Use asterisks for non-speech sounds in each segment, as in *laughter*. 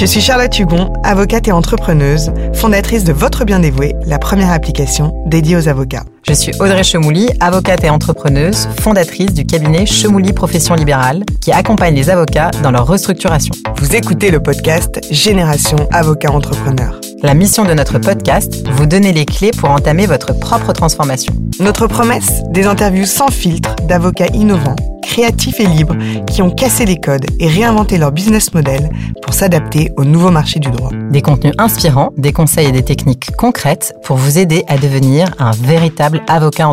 Je suis Charlotte Hugon, avocate et entrepreneuse, fondatrice de Votre Bien Dévoué, la première application dédiée aux avocats. Je suis Audrey Chemouli, avocate et entrepreneuse, fondatrice du cabinet Chemouli Profession Libérale, qui accompagne les avocats dans leur restructuration. Vous écoutez le podcast Génération Avocat Entrepreneur. La mission de notre podcast, vous donner les clés pour entamer votre propre transformation. Notre promesse, des interviews sans filtre d'avocats innovants, créatifs et libres qui ont cassé les codes et réinventé leur business model pour s'adapter au nouveau marché du droit. Des contenus inspirants, des conseils et des techniques concrètes pour vous aider à devenir un véritable avocat.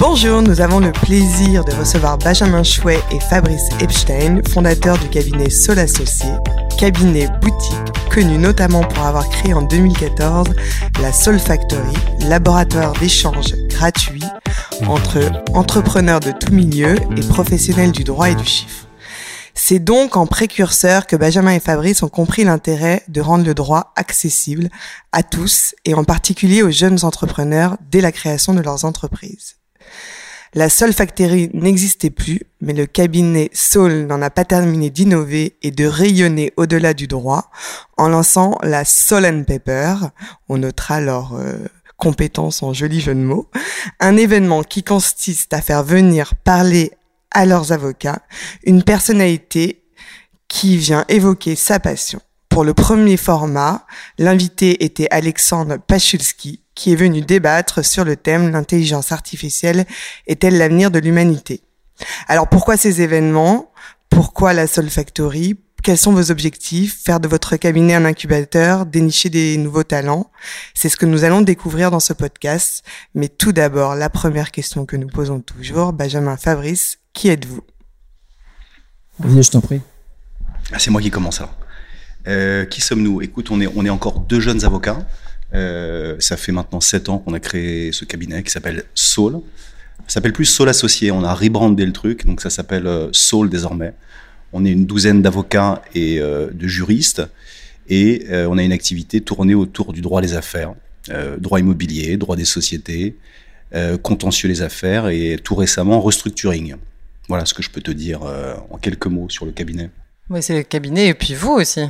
Bonjour, nous avons le plaisir de recevoir Benjamin Chouet et Fabrice Epstein, fondateurs du cabinet Sol Associé, cabinet boutique connu notamment pour avoir créé en 2014 la Soul Factory, laboratoire d'échange gratuit entre entrepreneurs de tout milieu et professionnels du droit et du chiffre. C'est donc en précurseur que Benjamin et Fabrice ont compris l'intérêt de rendre le droit accessible à tous et en particulier aux jeunes entrepreneurs dès la création de leurs entreprises. La seule factory n'existait plus, mais le cabinet Soul n'en a pas terminé d'innover et de rayonner au-delà du droit en lançant la Soul and Paper. On notera leur euh, compétence en joli jeu de mots. Un événement qui consiste à faire venir parler à leurs avocats une personnalité qui vient évoquer sa passion. Pour le premier format, l'invité était Alexandre Pachulski, qui est venu débattre sur le thème l'intelligence artificielle est-elle l'avenir de l'humanité? Alors pourquoi ces événements? Pourquoi la Soul Factory? Quels sont vos objectifs? Faire de votre cabinet un incubateur, dénicher des nouveaux talents? C'est ce que nous allons découvrir dans ce podcast. Mais tout d'abord, la première question que nous posons toujours, Benjamin Fabrice, qui êtes-vous? Vas-y, je t'en prie. Ah, c'est moi qui commence alors. Euh, qui sommes-nous? Écoute, on est, on est encore deux jeunes avocats. Euh, ça fait maintenant sept ans qu'on a créé ce cabinet qui s'appelle Soul. Ça s'appelle plus Soul Associé. On a rebrandé le truc, donc ça s'appelle euh, Soul désormais. On est une douzaine d'avocats et euh, de juristes, et euh, on a une activité tournée autour du droit des affaires, euh, droit immobilier, droit des sociétés, euh, contentieux des affaires, et tout récemment restructuring. Voilà ce que je peux te dire euh, en quelques mots sur le cabinet. Oui, c'est le cabinet et puis vous aussi.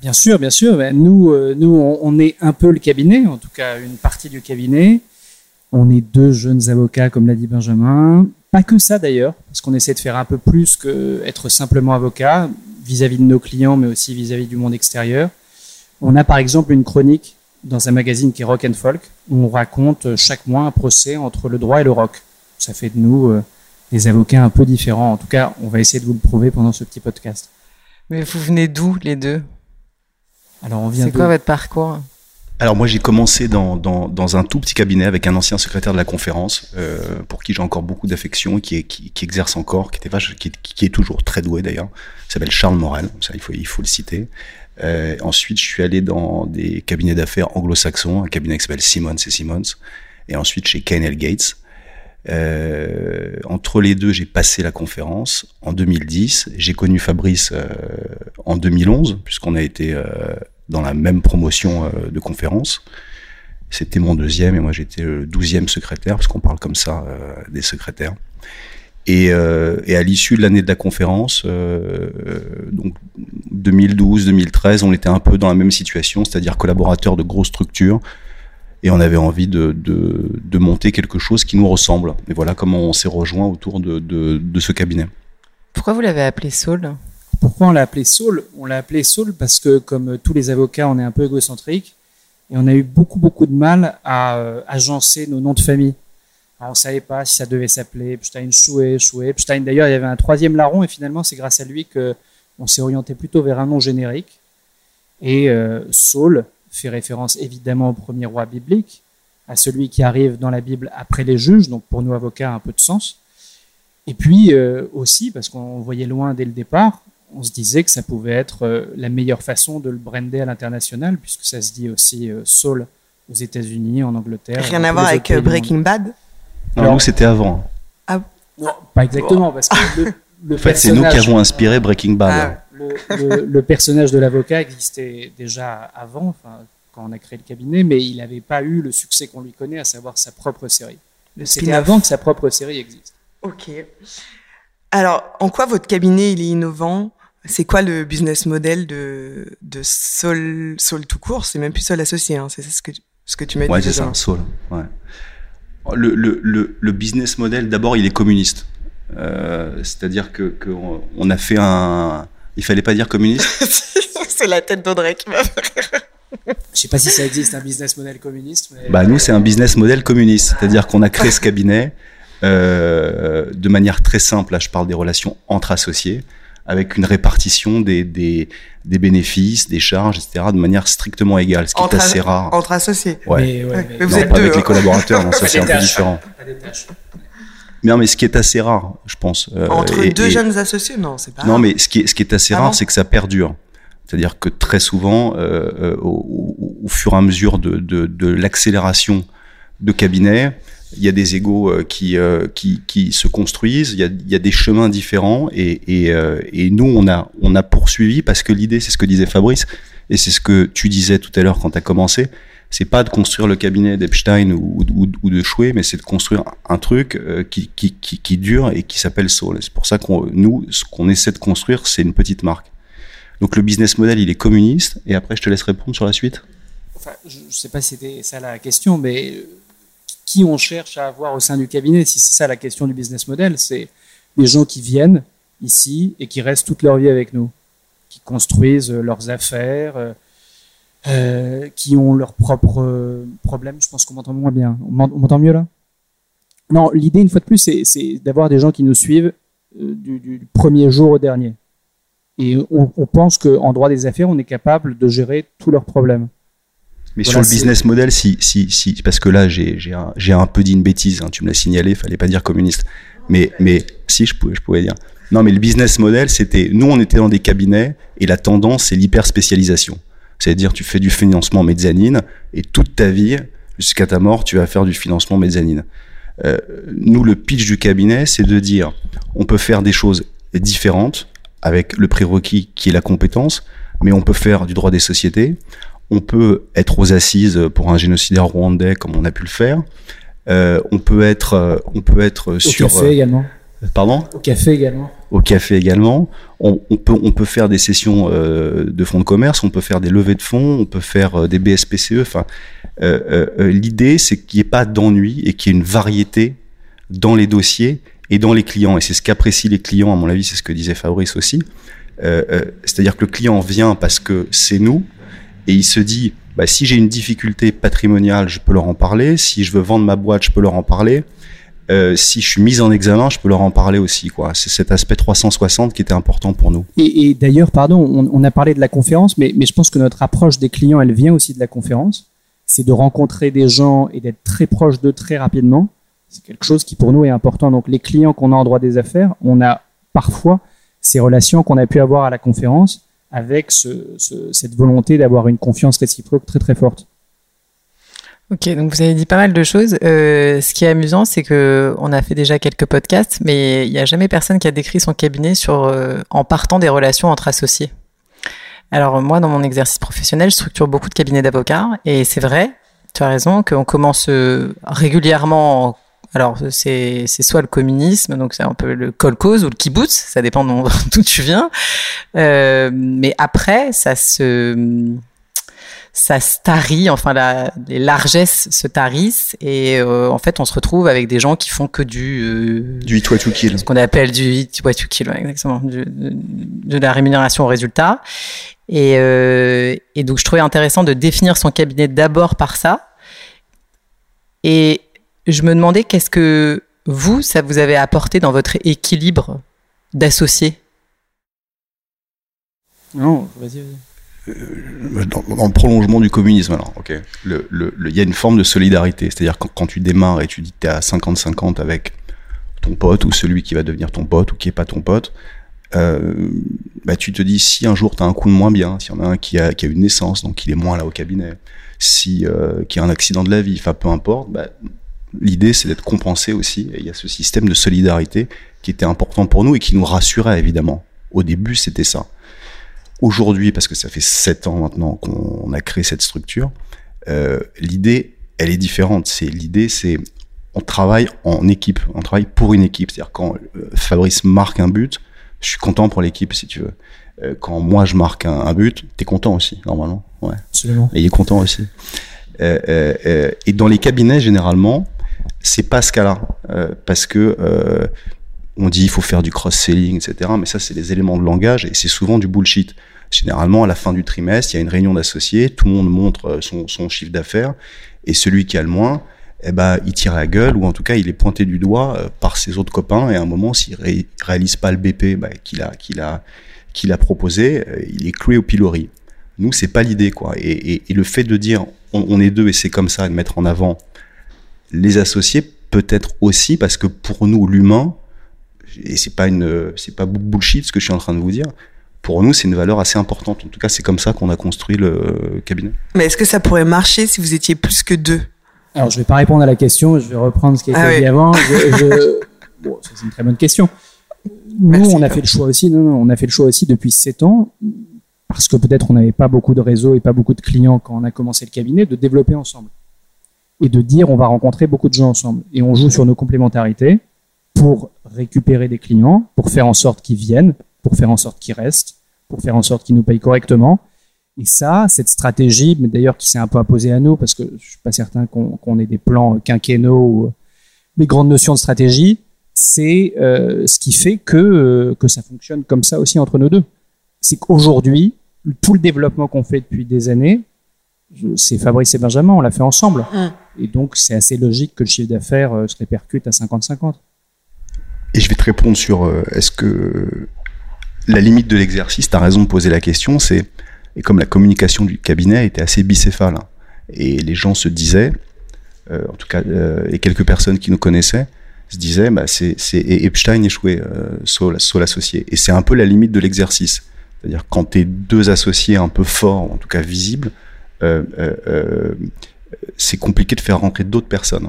Bien sûr, bien sûr. Ben, Nous, euh, nous, on, on est un peu le cabinet, en tout cas une partie du cabinet. On est deux jeunes avocats, comme l'a dit Benjamin. Pas que ça d'ailleurs, parce qu'on essaie de faire un peu plus que être simplement avocat vis-à-vis de nos clients, mais aussi vis-à-vis du monde extérieur. On a par exemple une chronique dans un magazine qui est Rock and Folk, où on raconte chaque mois un procès entre le droit et le rock. Ça fait de nous euh, des avocats un peu différents. En tout cas, on va essayer de vous le prouver pendant ce petit podcast. Mais vous venez d'où les deux? Alors on vient C'est quoi votre parcours? Alors moi j'ai commencé dans, dans, dans un tout petit cabinet avec un ancien secrétaire de la conférence euh, pour qui j'ai encore beaucoup d'affection, qui, qui, qui exerce encore, qui, était vache, qui, est- qui est toujours très doué d'ailleurs. Il s'appelle Charles Morel, ça il faut, il faut le citer. Euh, ensuite je suis allé dans des cabinets d'affaires anglo-saxons, un cabinet qui s'appelle Simmons et Simmons, et ensuite chez Kane Gates. Euh, les deux, j'ai passé la conférence en 2010. J'ai connu Fabrice euh, en 2011, puisqu'on a été euh, dans la même promotion euh, de conférence. C'était mon deuxième et moi j'étais le douzième secrétaire, parce qu'on parle comme ça des secrétaires. Et, et à l'issue de l'année de la conférence, donc 2012-2013, on était un peu dans la même situation, c'est-à-dire collaborateurs de grosses structures, et on avait envie de, de, de monter quelque chose qui nous ressemble. Et voilà comment on s'est rejoint autour de, de, de ce cabinet. Pourquoi vous l'avez appelé Saul? Pourquoi on l'a appelé Saul? On l'a appelé Saul parce que, comme tous les avocats, on est un peu égocentrique et on a eu beaucoup, beaucoup de mal à euh, agencer nos noms de famille. Alors, on savait pas si ça devait s'appeler Epstein, Chouet, Chouet, Epstein. D'ailleurs, il y avait un troisième larron et finalement, c'est grâce à lui que on s'est orienté plutôt vers un nom générique. Et euh, Saul fait référence évidemment au premier roi biblique, à celui qui arrive dans la Bible après les juges, donc pour nous avocats, un peu de sens. Et puis euh, aussi, parce qu'on voyait loin dès le départ, on se disait que ça pouvait être euh, la meilleure façon de le brander à l'international, puisque ça se dit aussi euh, Saul aux États-Unis, en Angleterre. Rien à voir avec euh. Breaking Bad? Non, Alors- nous, c'était avant. Non, pas exactement, parce que le, le En fait, c'est nous qui avons inspiré Breaking Bad. Ah, le, le- le personnage de l'avocat existait déjà avant, enfin, quand on a créé le cabinet, mais il n'avait pas eu le succès qu'on lui connaît, à savoir sa propre série. le C'était avant que sa propre série existe. Ok. Alors, en quoi votre cabinet il est innovant? C'est quoi le business model de, de Sol, Sol tout court? C'est même plus Sol associé, hein, c'est ce que, ce que tu m'as dit. Ouais, c'est ça, Sol. Ouais. Le, le, le, le business model, d'abord, il est communiste. Euh, C'est-à-dire que, que on, on a fait un. Il fallait pas dire communiste. *laughs* c'est la tête d'Audrey qui m'a Je sais pas si ça existe un business model communiste. Mais... Bah nous, c'est un business model communiste. C'est-à-dire qu'on a créé ce cabinet euh, de manière très simple. Là, je parle des relations entre associés avec une répartition des, des, des bénéfices, des charges, etc., de manière strictement égale, ce qui entre est assez rare. Entre associés. Ouais. Mais, ouais, Ouais, mais- mais vous Non, êtes pas deux, avec hein. les collaborateurs, non, ça c'est un peu différent. tâches, pas des tâches. Non, mais ce qui est assez rare, je pense. euh, Entre et- deux et- jeunes associés Non, c'est pas Non, rare. mais ce qui est, ce qui est assez Ah rare, c'est que ça perdure. C'est-à-dire que très souvent, euh, euh, au, fur et à mesure de, de, de l'accélération de cabinets, il y a des égaux qui, qui, qui se construisent, il y a, il y a des chemins différents, et nous, on a, on a poursuivi, parce que l'idée, c'est ce que disait Fabrice, et c'est ce que tu disais tout à l'heure quand tu as commencé, c'est pas de construire le cabinet d'Epstein ou, de Chouet, mais c'est de construire un truc euh, qui, qui, qui, dure et qui s'appelle Soul. C'est pour ça qu'on nous, ce qu'on essaie de construire, c'est une petite marque. Donc le business model, il est communiste, et après je te laisse répondre sur la suite. Enfin, je ne sais pas si c'était ça la question, mais euh, qui on cherche à avoir au sein du cabinet? Si c'est ça la question du business model, c'est des gens qui viennent ici et qui restent toute leur vie avec nous, qui construisent euh, leurs affaires, euh, qui ont leurs propres euh, problèmes. Je pense qu'on m'entend moins bien. On m'ent- on m'entend mieux là? Non, l'idée, une fois de plus, c'est- d'avoir des gens qui nous suivent euh, du, du premier jour au dernier. Et on, on pense qu'en droit des affaires, on est capable de gérer tous leurs problèmes. Mais Voilà, sur le business model, si, si, si, parce que là, j'ai, un, peu dit une bêtise, hein, tu me l'as signalé, fallait pas dire communiste. Mais, mais, si, je pouvais, je pouvais dire. Non, mais le business model, c'était, nous, on était dans des cabinets, et la tendance, c'est l'hyper spécialisation. C'est-à-dire, tu fais du financement mezzanine, et toute ta vie, jusqu'à ta mort, tu vas faire du financement mezzanine. Euh, nous, le pitch du cabinet, c'est de dire, on peut faire des choses différentes, avec le prérequis qui est la compétence, mais on peut faire du droit des sociétés, on peut être aux assises pour un génocidaire rwandais comme on a pu le faire. Euh, on peut être, euh, on peut être Au sur, café également. Pardon, Au café également. au café également. On, on peut, on peut faire des sessions euh, de fonds de commerce, on peut faire des levées de fonds, on peut faire euh, des BSPCE. Enfin, euh, l'idée c'est qu'il n'y ait pas d'ennui et qu'il y ait une variété dans les dossiers et dans les clients. Et c'est ce qu'apprécient les clients, à mon avis, c'est ce que disait Fabrice aussi. C'est-à-dire que le client vient parce que c'est nous et il se dit, bah, si j'ai une difficulté patrimoniale, je peux leur en parler. Si je veux vendre ma boîte, je peux leur en parler. Euh, si je suis mis en examen, je peux leur en parler aussi. C'est cet aspect 360 qui était important pour nous. Et, d'ailleurs, pardon, on, a parlé de la conférence, mais, je pense que notre approche des clients, elle vient aussi de la conférence. C'est de rencontrer des gens et d'être très proche d'eux très rapidement. C'est quelque chose qui pour nous est important. Donc les clients qu'on a en droit des affaires, on a parfois ces relations qu'on a pu avoir à la conférence avec ce, ce- cette volonté d'avoir une confiance réciproque très très forte. Ok, donc vous avez dit pas mal de choses. Euh, ce qui est amusant, c'est que on a fait déjà quelques podcasts, mais il n'y a jamais personne qui a décrit son cabinet sur euh, en partant des relations entre associés. Alors moi, dans mon exercice professionnel, je structure beaucoup de cabinets d'avocats, et c'est vrai, tu as raison, qu'on commence euh, régulièrement. en- alors c'est c'est soit le communisme, donc c'est un peu le kolkhoz ou le kibbutz, ça dépend *laughs* d'où tu viens. Euh, mais après, ça se ça se tarit, enfin la, les largesses se tarissent et euh, en fait on se retrouve avec des gens qui font que du euh, Du hit what you kill. ce qu'on appelle du hit what you kill, ouais, exactement, du- de, de la rémunération au résultat. Et, euh, et donc je trouvais intéressant de définir son cabinet d'abord par ça. Et je me demandais qu'est-ce que vous, ça vous avait apporté dans votre équilibre d'associés Non, vas-y, vas-y. Dans, dans le prolongement du communisme, alors, ok. Il y a une forme de solidarité, c'est-à-dire quand, quand tu démarres et tu dis que tu es à 50-50 avec ton pote ou celui qui va devenir ton pote ou qui est pas ton pote, euh, bah, tu te dis si un jour tu as un coup de moins bien, s'il y en a un qui a, qui a une naissance, donc il est moins là au cabinet, si euh, qui a un accident de la vie, enfin peu importe, bah, l'idée c'est d'être compensé aussi. Et il y a ce système de solidarité qui était important pour nous et qui nous rassurait évidemment. Au début, c'était ça. Aujourd'hui, parce que ça fait sept ans maintenant qu'on a créé cette structure, euh, l'idée, elle est différente. C'est l'idée, c'est on travaille en équipe, on travaille pour une équipe. C'est-à-dire quand euh, Fabrice marque un but, je suis content pour l'équipe si tu veux. Euh, quand moi je marque un, un but, t'es content aussi normalement. Ouais. Absolument. Et il est content aussi. Euh, et dans les cabinets généralement, c'est pas ce cas-là parce que on dit il faut faire du cross-selling, etc. Mais ça c'est des éléments de langage et c'est souvent du bullshit. Généralement à la fin du trimestre, il y a une réunion d'associés, tout le monde montre euh, son, chiffre d'affaires et celui qui a le moins, eh ben, il tire la gueule ou en tout cas il est pointé du doigt euh, par ses autres copains et à un moment s'il ré réalise pas le BP bah, qu'il a proposé, euh, il est cloué au pilori. Nous c'est pas l'idée quoi. Et, le fait de dire on, on est deux et c'est comme ça de mettre en avant les associés peut-être aussi parce que pour nous l'humain et c'est pas une c'est pas bullshit ce que je suis en train de vous dire pour nous, c'est une valeur assez importante. En tout cas, c'est comme ça qu'on a construit le cabinet. Mais est-ce que ça pourrait marcher si vous étiez plus que deux? Alors, je vais pas répondre à la question. Je vais reprendre ce qui a été Ah dit oui. avant. Je, je- *laughs* Bon, ça, c'est une très bonne question. Nous, Merci, on a fait le choix aussi. Non, non, on a fait le choix aussi depuis sept ans, parce que peut-être on n'avait pas beaucoup de réseaux et pas beaucoup de clients quand on a commencé le cabinet, de développer ensemble et de dire on va rencontrer beaucoup de gens ensemble et on joue sur nos complémentarités pour récupérer des clients, pour faire en sorte qu'ils viennent, pour faire en sorte qu'ils restent, pour faire en sorte qu'ils nous payent correctement. Et ça, cette stratégie, mais d'ailleurs qui s'est un peu imposée à nous, parce que je suis pas certain qu'on ait des plans quinquennaux ou des grandes notions de stratégie, c'est euh, ce qui fait que, euh, que ça fonctionne comme ça aussi entre nous deux. C'est qu'aujourd'hui, tout le développement qu'on fait depuis des années, c'est Fabrice et Benjamin, on l'a fait ensemble. Mm. Et donc, c'est assez logique que le chiffre d'affaires euh, se répercute à 50-50. Et je vais te répondre sur euh, est-ce que la limite de l'exercice, tu as raison de poser la question, c'est et comme la communication du cabinet était assez bicéphale hein, et les gens se disaient, euh, en tout cas, euh, et quelques personnes qui nous connaissaient se disaient, bah, c'est Epstein échoué, Saul, Saul associé. Et c'est un peu la limite de l'exercice. C'est-à-dire quand tu es deux associés un peu forts, en tout cas visibles, c'est compliqué de faire rentrer d'autres personnes.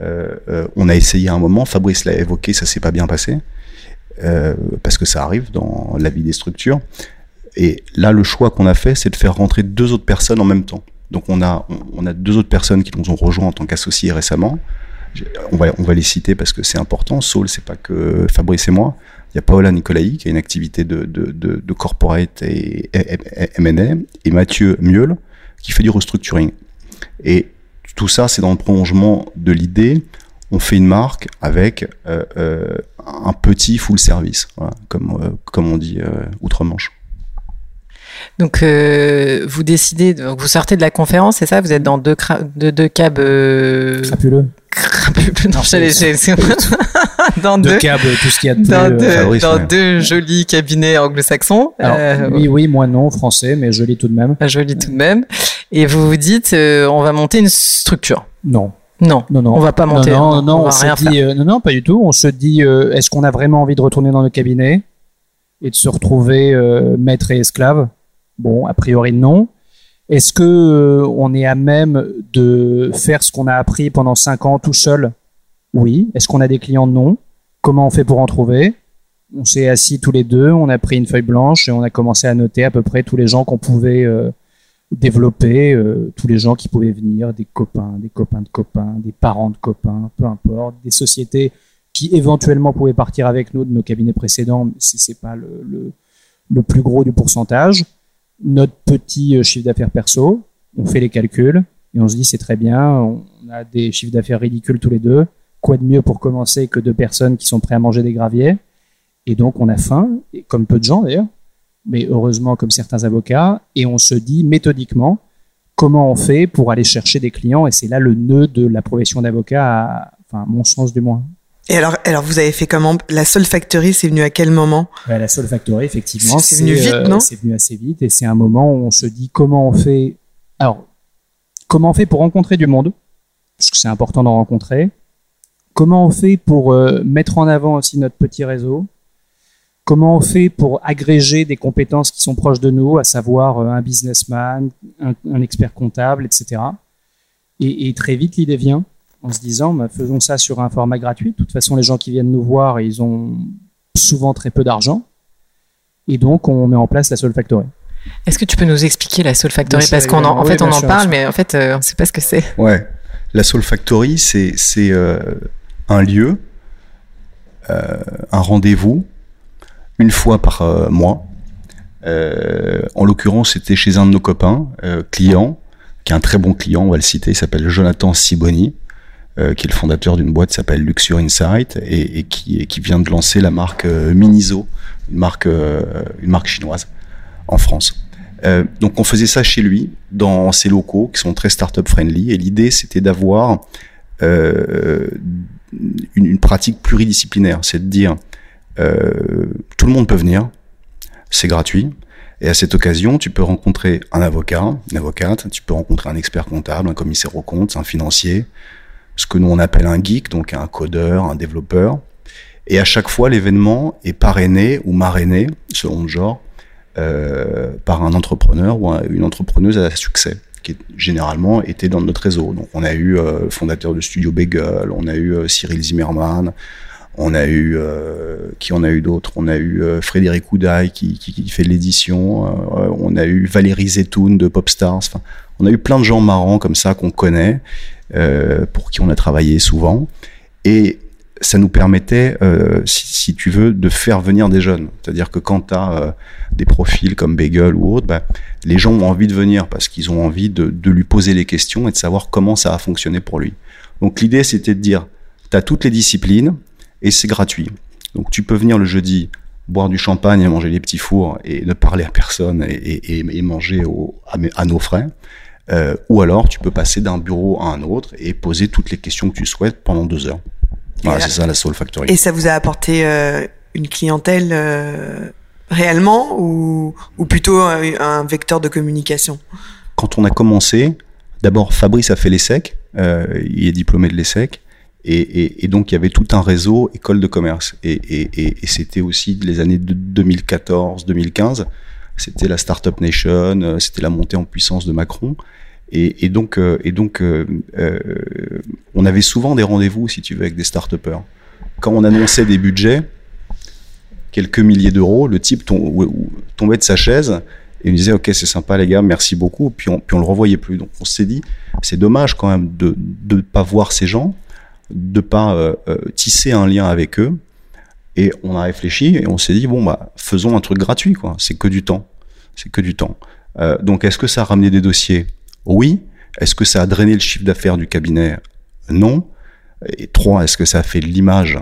Euh, euh, on a essayé à un moment, Fabrice l'a évoqué, ça s'est pas bien passé, euh, parce que ça arrive dans la vie des structures. Et là, le choix qu'on a fait, c'est de faire rentrer deux autres personnes en même temps. Donc on a, on, a deux autres personnes qui nous ont rejoints en tant qu'associés récemment. On va, on va les citer parce que c'est important. Saul, c'est pas que Fabrice et moi. Il y a Paola Nicolai qui a une activité de, de, corporate et M&A, et Mathieu Mieul qui fait du restructuring. Et tout ça, c'est dans le prolongement de l'idée. On fait une marque avec euh, euh, un petit full service, voilà, comme, euh, comme on dit outre-Manche. Donc, euh, vous décidez, donc vous sortez de la conférence, c'est ça? Vous êtes dans deux, cra- deux, deux cabs euh, Crapuleux. crapuleux. Non, j'allais- *laughs* *laughs* dans De deux, câbles, tout ce qu'il y a de plus. dans euh, deux, Fabrice, dans ouais. deux jolis cabinets anglo-saxons. alors, Euh, oui, oui, moi non, français, mais je lis tout de même. Joli tout de même. Et vous vous dites, euh, on va monter une structure. Non. Non, Non, non. on va pas monter. Non, non, non, on on, va se rien dit, euh, non, non, pas du tout. On se dit, euh, est-ce qu'on a vraiment envie de retourner dans le cabinet et de se retrouver euh, maître et esclave? Bon, a priori non. Est-ce que euh, on est à même de faire ce qu'on a appris pendant cinq ans tout seul? Oui. Est-ce qu'on a des clients? Non. Comment on fait pour en trouver? On s'est assis tous les deux, on a pris une feuille blanche et on a commencé à noter à peu près tous les gens qu'on pouvait euh, développer, euh, tous les gens qui pouvaient venir, des copains, des copains de copains, des parents de copains, peu importe, des sociétés qui éventuellement pouvaient partir avec nous de nos cabinets précédents, si c'est pas le, le, le plus gros du pourcentage. Notre petit euh, chiffre d'affaires perso, on fait les calculs et on se dit c'est très bien, on a des chiffres d'affaires ridicules tous les deux. Quoi de mieux pour commencer que deux personnes qui sont prêtes à manger des graviers? Et donc on a faim, comme peu de gens d'ailleurs, mais heureusement comme certains avocats, et on se dit méthodiquement comment on fait pour aller chercher des clients, et c'est là le nœud de la profession d'avocat, enfin mon sens du moins. Et alors, alors vous avez fait comment? La Soul Factory, c'est venu à quel moment? Ouais, la Soul Factory, effectivement, C'est- venu vite, non? C'est venu assez vite, et c'est un moment où on se dit comment on fait. Alors, comment on fait pour rencontrer du monde? Parce que c'est important d'en rencontrer. Comment on fait pour euh, mettre en avant aussi notre petit réseau? Comment on fait pour agréger des compétences qui sont proches de nous, à savoir euh, un businessman, un, un expert comptable, etc. Et, et très vite, l'idée vient en se disant, bah, faisons ça sur un format gratuit. De toute façon, les gens qui viennent nous voir, ils ont souvent très peu d'argent. Et donc, on met en place la Soul Factory. Est-ce que tu peux nous expliquer la Soul Factory? Bien Parce qu'en en, en fait, Oui, on en sûr, parle, mais en fait, euh, on ne sait pas ce que c'est. Ouais. La Soul Factory, c'est c'est euh, un lieu, euh, un rendez-vous une fois par mois. en l'occurrence, c'était chez un de nos copains, client, qui est un très bon client, on va le citer, il s'appelle Jonathan Siboni, qui est le fondateur d'une boîte qui s'appelle Luxure Insight et, qui, vient de lancer la marque Miniso, une marque, une marque chinoise en France. Euh, donc on faisait ça chez lui, dans ses locaux, qui sont très startup friendly, et l'idée c'était d'avoir euh, une, une, pratique pluridisciplinaire, c'est de dire euh, tout le monde peut venir, c'est gratuit, et à cette occasion, tu peux rencontrer un avocat, une avocate, tu peux rencontrer un expert comptable, un commissaire aux comptes, un financier, ce que nous on appelle un geek, donc un codeur, un développeur. Et à chaque fois, l'événement est parrainé ou marrainé, selon le genre, euh, par un entrepreneur ou une entrepreneuse à succès qui généralement était dans notre réseau. Donc on a eu euh, le fondateur de Studio Bagel, on a eu euh, Cyril Zimmerman, on a eu qui on a eu d'autres? On a eu Frédéric Oudaille qui, qui, qui fait l'édition. on a eu Valérie Zetoun de Popstars. Enfin, on a eu plein de gens marrants comme ça qu'on connaît, pour qui on a travaillé souvent. Et ça nous permettait, euh, si, tu veux, de faire venir des jeunes. C'est-à-dire que quand tu as euh, des profils comme Bagel ou autre, bah, les gens ont envie de venir parce qu'ils ont envie de, lui poser les questions et de savoir comment ça a fonctionné pour lui. Donc l'idée, c'était de dire, tu as toutes les disciplines et c'est gratuit. Donc tu peux venir le jeudi boire du champagne et manger les petits fours et ne parler à personne et, manger à, nos frais. Euh, ou alors tu peux passer d'un bureau à un autre et poser toutes les questions que tu souhaites pendant deux heures. Voilà, c'est ça la Soul Factory. Et ça vous a apporté euh, une clientèle euh, réellement ou, ou plutôt un, un, vecteur de communication? Quand on a commencé, d'abord Fabrice a fait l'ESSEC, il est diplômé de l'ESSEC. Et, et, et, donc il y avait tout un réseau école de commerce et, et c'était aussi les années de 2014-2015 c'était la Startup Nation euh, c'était la montée en puissance de Macron. Et, donc, euh, euh, on avait souvent des rendez-vous, si tu veux, avec des start Quand on annonçait des budgets, quelques milliers d'euros, le type tombait de sa chaise et il me disait ok c'est sympa les gars merci beaucoup. Puis on puis le revoyait plus. Donc on s'est dit c'est dommage quand même de de pas voir ces gens de pas euh, tisser un lien avec eux et on a réfléchi et on s'est dit bon bah faisons un truc gratuit quoi c'est que du temps c'est que du temps euh, donc est-ce que ça a ramené des dossiers? Oui. Est-ce que ça a drainé le chiffre d'affaires du cabinet? Non. Et trois, est-ce que ça a fait de l'image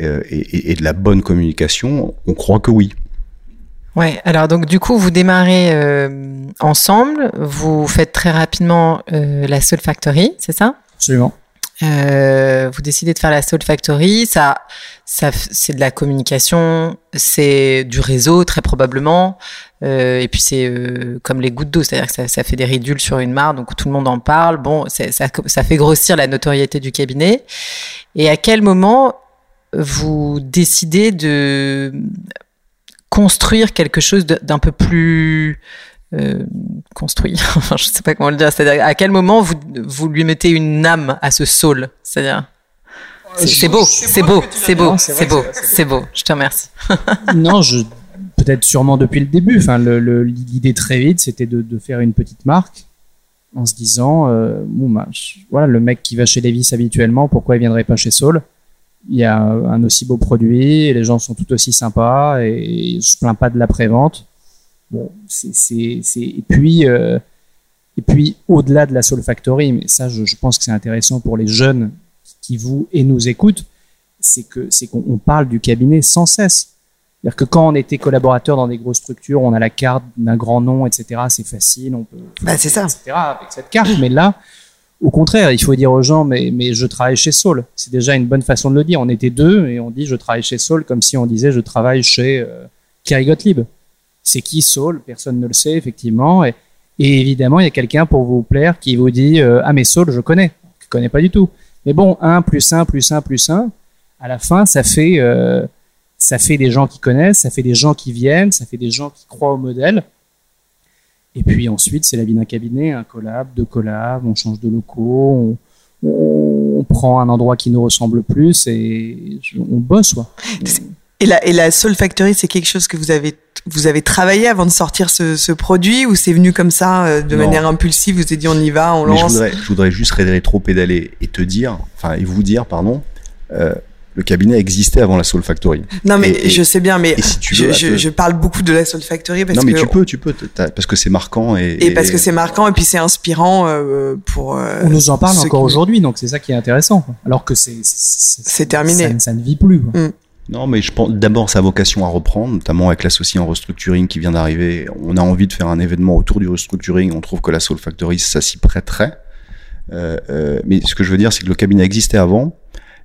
euh, et, et, de la bonne communication? On croit que oui. Ouais, alors donc du coup, vous démarrez euh, ensemble, vous faites très rapidement euh, la Soul Factory, c'est ça? Absolument. Euh, vous décidez de faire la Soul Factory, ça, ça c'est de la communication, c'est du réseau très probablement, euh, et puis c'est euh, comme les gouttes d'eau, c'est-à-dire que ça, ça, fait des ridules sur une mare, donc tout le monde en parle. Bon, ça, ça fait grossir la notoriété du cabinet. Et à quel moment vous décidez de construire quelque chose d'un peu plus euh, construit. *laughs* enfin, je sais pas comment le dire. C'est-à-dire, à quel moment vous, vous lui mettez une âme à ce soul C'est-à-dire, c'est beau, c'est beau, c'est beau, c'est beau, c'est beau. Je te remercie. *laughs* non, je peut-être sûrement depuis le début. Enfin, l'idée très vite, c'était de, de, faire une petite marque en se disant, euh, bon, bah, voilà, le mec qui va chez Levis habituellement, pourquoi il viendrait pas chez Soul Il y a un aussi beau produit, et les gens sont tout aussi sympas, et je se plains pas de l'après-vente. Bon, c'est, c'est, c'est, et puis, euh, et puis au-delà de la Soul Factory, mais ça, je, je pense que c'est intéressant pour les jeunes qui vous et nous écoutent, c'est que c'est qu'on parle du cabinet sans cesse. C'est-à-dire que quand on était collaborateur dans des grosses structures, on a la carte d'un grand nom, etc. C'est facile, on peut. Bah, c'est ça. Etc. Avec cette carte, mais là, au contraire, il faut dire aux gens, mais, mais je travaille chez Saul. C'est déjà une bonne façon de le dire. On était deux et on dit je travaille chez Saul comme si on disait je travaille chez euh, Kerry Gottlieb. C'est qui Saul? Personne ne le sait, effectivement. Et, évidemment, il y a quelqu'un pour vous plaire qui vous dit euh, Ah, mais Saul, je connais. Je connais pas du tout. Mais bon, 1 plus 1 plus 1 plus 1, à la fin, ça fait, euh, ça fait des gens qui connaissent, ça fait des gens qui viennent, ça fait des gens qui croient au modèle. Et puis ensuite, c'est la vie d'un cabinet, un collab, deux collabs, on change de locaux, on, on, prend un endroit qui nous ressemble plus et on bosse. Quoi. Et la, et la Soul Factory, c'est quelque chose que vous avez vous avez travaillé avant de sortir ce, ce produit ou c'est venu comme ça euh, de non. manière impulsive Vous avez dit on y va, on Mais lance. Je voudrais, je voudrais juste rétro-pédaler et te dire, enfin et vous dire, pardon, euh, Le cabinet existait avant la Soul Factory. Non, mais Et- et- je sais bien, mais si tu je, veux, je, je parle beaucoup de la Soul Factory parce non, mais que tu peux, tu peux, parce que c'est marquant et, et parce que c'est marquant et puis c'est inspirant euh, pour. euh, On nous en parle encore qui- aujourd'hui, donc c'est ça qui est intéressant. Alors que c'est c'est- terminé. Ça, ne- ça ne vit plus. quoi. Non, mais je pense d'abord sa vocation à reprendre, notamment avec l'associé en restructuring qui vient d'arriver. On a envie de faire un événement autour du restructuring. On trouve que la Soul Factory, ça s'y prêterait. Euh, euh, mais ce que je veux dire, c'est que le cabinet existait avant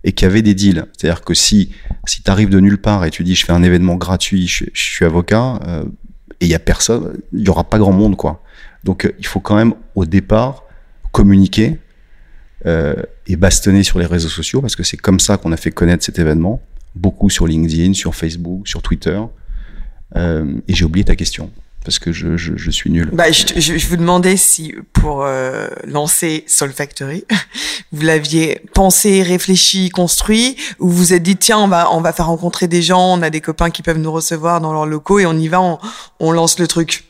et qu'il y avait des deals. C'est-à-dire que si si tu arrives de nulle part et tu dis je fais un événement gratuit, je, suis avocat euh, et il y a personne, il y aura pas grand monde quoi. Donc euh, il faut quand même au départ communiquer euh, et bastonner sur les réseaux sociaux parce que c'est comme ça qu'on a fait connaître cet événement. Beaucoup sur LinkedIn, sur Facebook, sur Twitter. Euh, et j'ai oublié ta question parce que je, je, je suis nul. Bah, je, je, je vous demandais si pour euh, lancer Soul Factory, *laughs* vous l'aviez pensé, réfléchi, construit, ou vous vous êtes dit tiens on va on va faire rencontrer des gens, on a des copains qui peuvent nous recevoir dans leurs locaux et on y va, on, on lance le truc.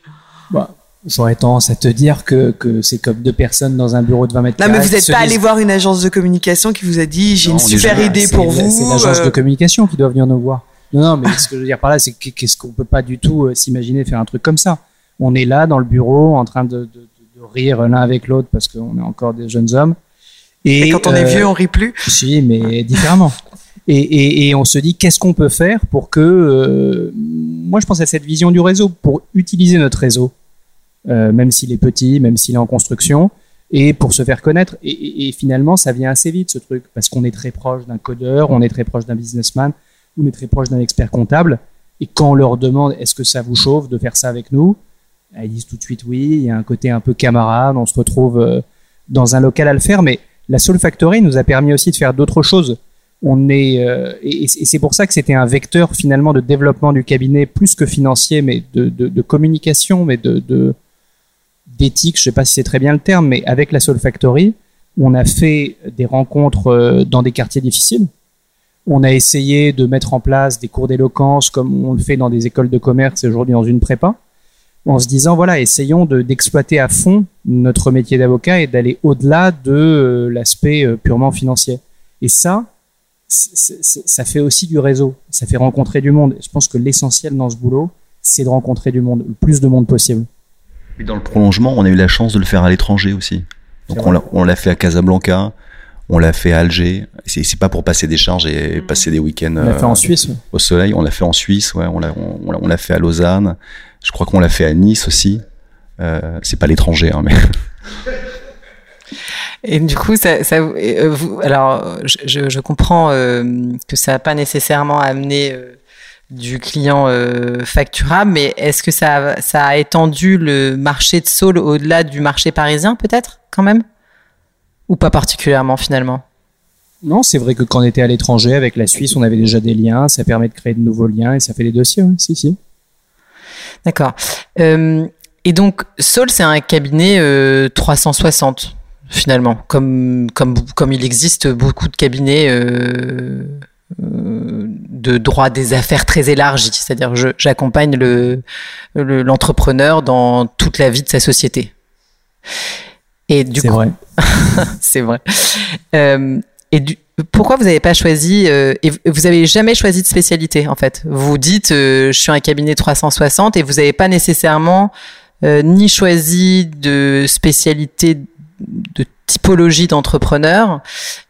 Bah, J'aurais tendance à te dire que, que c'est comme deux personnes dans un bureau de 20 mètres Non carrés. mais vous n'êtes pas allé voir une agence de communication qui vous a dit j'ai Non, une super idée pour vous. C'est l'agence euh, de communication qui doit venir nous voir. Non, non, mais ce que je veux dire par là, c'est que- qu'est-ce qu'on peut pas du tout euh, s'imaginer faire un truc comme ça. On est là dans le bureau en train de, de, de- de rire l'un avec l'autre parce qu'on est encore des jeunes hommes. et quand on est euh, vieux, on rit plus. Si, mais différemment. Et, et, et on se dit qu'est-ce qu'on peut faire pour que. euh, moi, je pense à cette vision du réseau pour utiliser notre réseau, euh, même s'il est petit, même s'il est en construction, et pour se faire connaître. Et, finalement, ça vient assez vite ce truc parce qu'on est très proche d'un codeur, on est très proche d'un businessman, on est très proche d'un expert comptable. Et quand on leur demande est-ce que ça vous chauffe de faire ça avec nous, ils disent tout de suite oui. Il y a un côté un peu camarade, on se retrouve euh, dans un local à le faire, mais la Soul Factory nous a permis aussi de faire d'autres choses. On est euh, et, c'est pour ça que c'était un vecteur finalement de développement du cabinet plus que financier, mais de, communication, mais de- d'éthique. Je sais pas si c'est très bien le terme, mais avec la Soul Factory, on a fait des rencontres euh, dans des quartiers difficiles. On a essayé de mettre en place des cours d'éloquence comme on le fait dans des écoles de commerce et aujourd'hui dans une prépa, en se disant voilà, essayons de- d'exploiter à fond notre métier d'avocat et d'aller au-delà de euh, l'aspect euh, purement financier. Et ça, ça fait aussi du réseau, ça fait rencontrer du monde. Je pense que l'essentiel dans ce boulot, c'est de rencontrer du monde, le plus de monde possible. Et dans le prolongement, on a eu la chance de le faire à l'étranger aussi. Donc on l'a, fait à Casablanca, on l'a fait à Alger. C'est, pas pour passer des charges et passer des week-ends On l'a fait euh, en Suisse. ouais. au soleil. On l'a fait en Suisse, ouais. On l'a, on, on l'a- on l'a fait à Lausanne. Je crois qu'on l'a fait à Nice aussi. Euh, c'est pas l'étranger, hein, mais *laughs* Et du coup, ça, ça euh, vous, alors, je, je, je comprends euh, que ça n'a pas nécessairement amené euh, du client euh, facturable, mais est-ce que ça, a- ça a étendu le marché de Saul au-delà du marché parisien, peut-être, quand même? Ou pas particulièrement, finalement? Non, c'est vrai que quand on était à l'étranger avec la Suisse, on avait déjà des liens, ça permet de créer de nouveaux liens et ça fait des dossiers. ouais. Si, si. D'accord. Euh, et donc, Saul, c'est un cabinet euh, 360, finalement, comme, comme, comme il existe beaucoup de cabinets euh, euh, de droit des affaires très élargis. C'est-à-dire, j'accompagne le, le- l'entrepreneur dans toute la vie de sa société. Et du C'est coup, vrai. *laughs* c'est vrai. Euh, et du, pourquoi vous n'avez pas choisi euh, et vous- vous avez jamais choisi de spécialité en fait? Vous dites euh, je suis un cabinet 360 et vous n'avez pas nécessairement euh, ni choisi de spécialité de typologie d'entrepreneur,